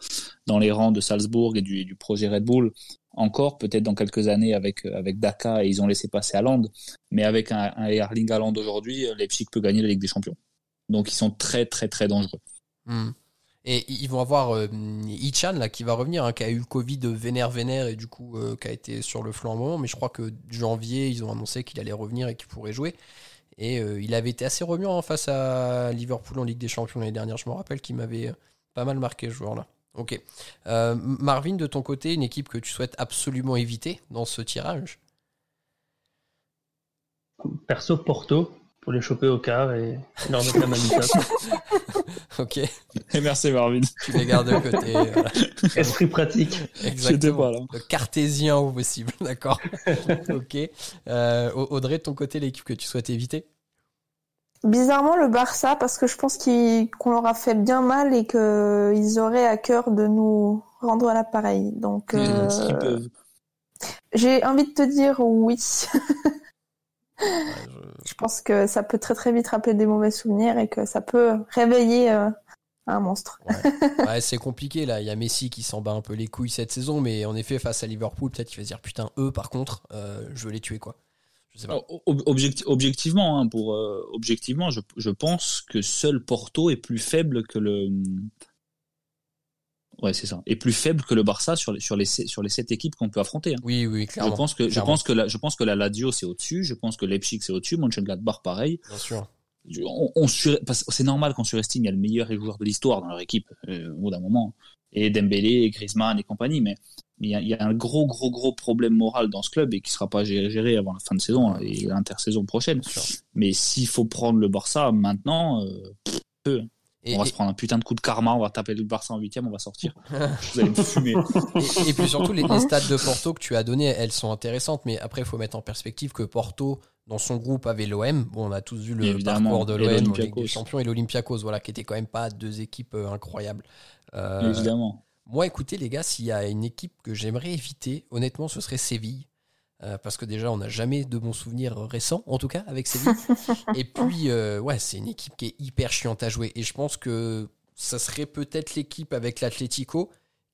F: dans les rangs de Salzbourg et du, projet Red Bull. Encore peut-être dans quelques années avec avec Daka et ils ont laissé passer Haaland, mais avec un, un Erling Haaland aujourd'hui, Leipzig peut gagner la Ligue des Champions. Donc ils sont très très très dangereux.
A: Hmm. Et ils vont avoir euh, Ichan là qui va revenir, hein, qui a eu le Covid vénère vénère et du coup euh, qui a été sur le flanc moment. Mais je crois que janvier ils ont annoncé qu'il allait revenir et qu'il pourrait jouer. Et euh, il avait été assez remuant hein, face à Liverpool en Ligue des Champions l'année dernière. Je me rappelle qu'il m'avait pas mal marqué ce joueur-là. Ok. Euh, Marvin, de ton côté, une équipe que tu souhaites absolument éviter dans ce tirage?
E: Perso Porto, pour les choper au quart et leur mettre la manita.
A: Ok,
F: Et merci Marvin.
A: tu les gardes de côté. voilà.
E: Esprit pratique.
A: Exactement.
F: pas là.
A: Le cartésien au possible, d'accord. ok. Euh, Audrey, de ton côté, l'équipe que tu souhaites éviter?
D: Bizarrement, le Barça, parce que je pense qu'on leur a fait bien mal et qu'ils auraient à cœur de nous rendre l'appareil. Donc, euh, j'ai envie de te dire oui.
A: Ouais, je-
D: je pense que ça peut très très vite rappeler des mauvais souvenirs et que ça peut réveiller euh, un monstre.
A: Ouais, c'est compliqué là. Il y a Messi qui s'en bat un peu les couilles cette saison, mais en effet, face à Liverpool, peut-être qu'il va se dire putain, eux par contre, euh, je veux les tuer quoi. Je sais pas.
F: Alors, ob- objecti- objectivement, hein, pour euh, objectivement, je, je pense que seul Porto est plus faible que le. Ouais, c'est ça. Est plus faible que le Barça sur les sur les se- sur les sept équipes qu'on peut affronter. hein.
A: Oui, oui,
F: Je
A: clairement.
F: pense que je pense que la je pense que la Lazio c'est au-dessus. Je pense que Leipzig c'est au-dessus. Mönchengladbach pareil.
A: Bien sûr.
F: On, on sur- c'est normal qu'on surestime. Il y a le meilleur joueur de l'histoire dans leur équipe euh, au bout d'un moment. Et Dembélé, et Griezmann et compagnie. Mais mais il y, a, il y a un gros gros gros problème moral dans ce club et qui sera pas géré, géré avant la fin de saison là, et l'intersaison prochaine.
A: Bien sûr.
F: Mais s'il faut prendre le Barça maintenant, euh, peu.
A: Et,
F: on va
A: et-
F: se prendre un putain de coup de karma, on va taper le Barça en huitième, on va sortir. Vous allez me fumer.
A: et- et puis surtout, les, les stats de Porto que tu as données, elles sont intéressantes, mais après, il faut mettre en perspective que Porto, dans son groupe, avait l'OM. Bon, on a tous vu le parcours de
F: Et
A: l'OM des Champions et l'Olympiakos, voilà, qui étaient quand même pas deux équipes euh, incroyables. Euh,
F: Évidemment.
A: Moi, écoutez, les gars, s'il y a une équipe que j'aimerais éviter, honnêtement, ce serait Séville. Euh, parce que déjà, on n'a jamais de bons souvenirs récents, en tout cas, avec Séville. et puis, euh, ouais, c'est une équipe qui est hyper chiante à jouer. Et je pense que ça serait peut-être l'équipe avec l'Atlético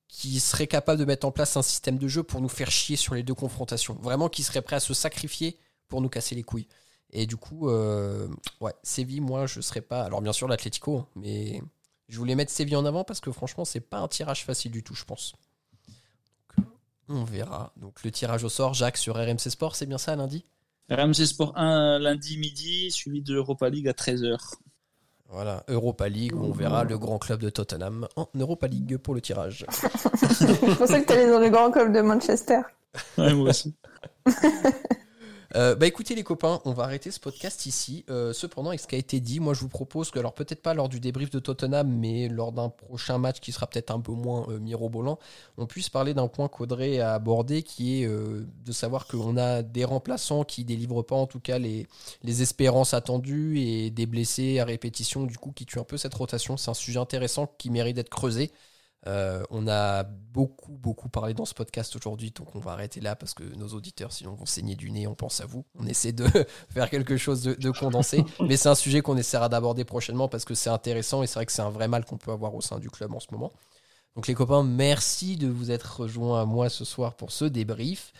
A: qui serait capable de mettre en place un système de jeu pour nous faire chier sur les deux confrontations. Vraiment, qui serait prêt à se sacrifier pour nous casser les couilles. Et du coup, euh, ouais, Séville, moi, je serais pas. Alors, bien sûr, l'Atlético, hein, mais je voulais mettre Séville en avant parce que franchement, c'est pas un tirage facile du tout, je pense. On verra. Donc, le tirage au sort, Jacques, sur RMC Sport, c'est bien ça lundi?
F: RMC Sport 1 lundi midi, suivi de l'Europa League à 13h.
A: Voilà, Europa League, où on verra le grand club de Tottenham en Europa League pour le tirage.
D: Je pensais que tu allais dans le grand club de Manchester.
F: Ouais, moi aussi.
A: Euh, bah écoutez les copains, on va arrêter ce podcast ici. Euh, cependant, avec ce qui a été dit, moi je vous propose que, alors peut-être pas lors du débrief de Tottenham, mais lors d'un prochain match qui sera peut-être un peu moins euh, mirobolant, on puisse parler d'un point qu'Audrey a abordé, qui est de savoir qu'on a des remplaçants qui délivrent pas en tout cas les, les espérances attendues et des blessés à répétition, du coup qui tuent un peu cette rotation. C'est un sujet intéressant qui mérite d'être creusé. Euh, on a beaucoup, beaucoup parlé dans ce podcast aujourd'hui, donc on va arrêter là parce que nos auditeurs, sinon, vont saigner du nez. On pense à vous. On essaie de faire quelque chose de, de condensé, mais c'est un sujet qu'on essaiera d'aborder prochainement parce que c'est intéressant et c'est vrai que c'est un vrai mal qu'on peut avoir au sein du club en ce moment. Donc, les copains, merci de vous être rejoints à moi ce soir pour ce débrief.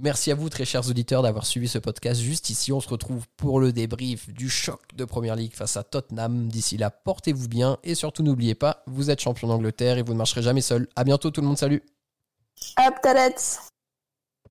A: Merci à vous, très chers auditeurs, d'avoir suivi ce podcast. Juste ici, on se retrouve pour le débrief du choc de Première Ligue face à Tottenham. D'ici là, portez-vous bien et surtout n'oubliez pas, vous êtes champion d'Angleterre et vous ne marcherez jamais seul. À bientôt tout le monde, salut
D: Talette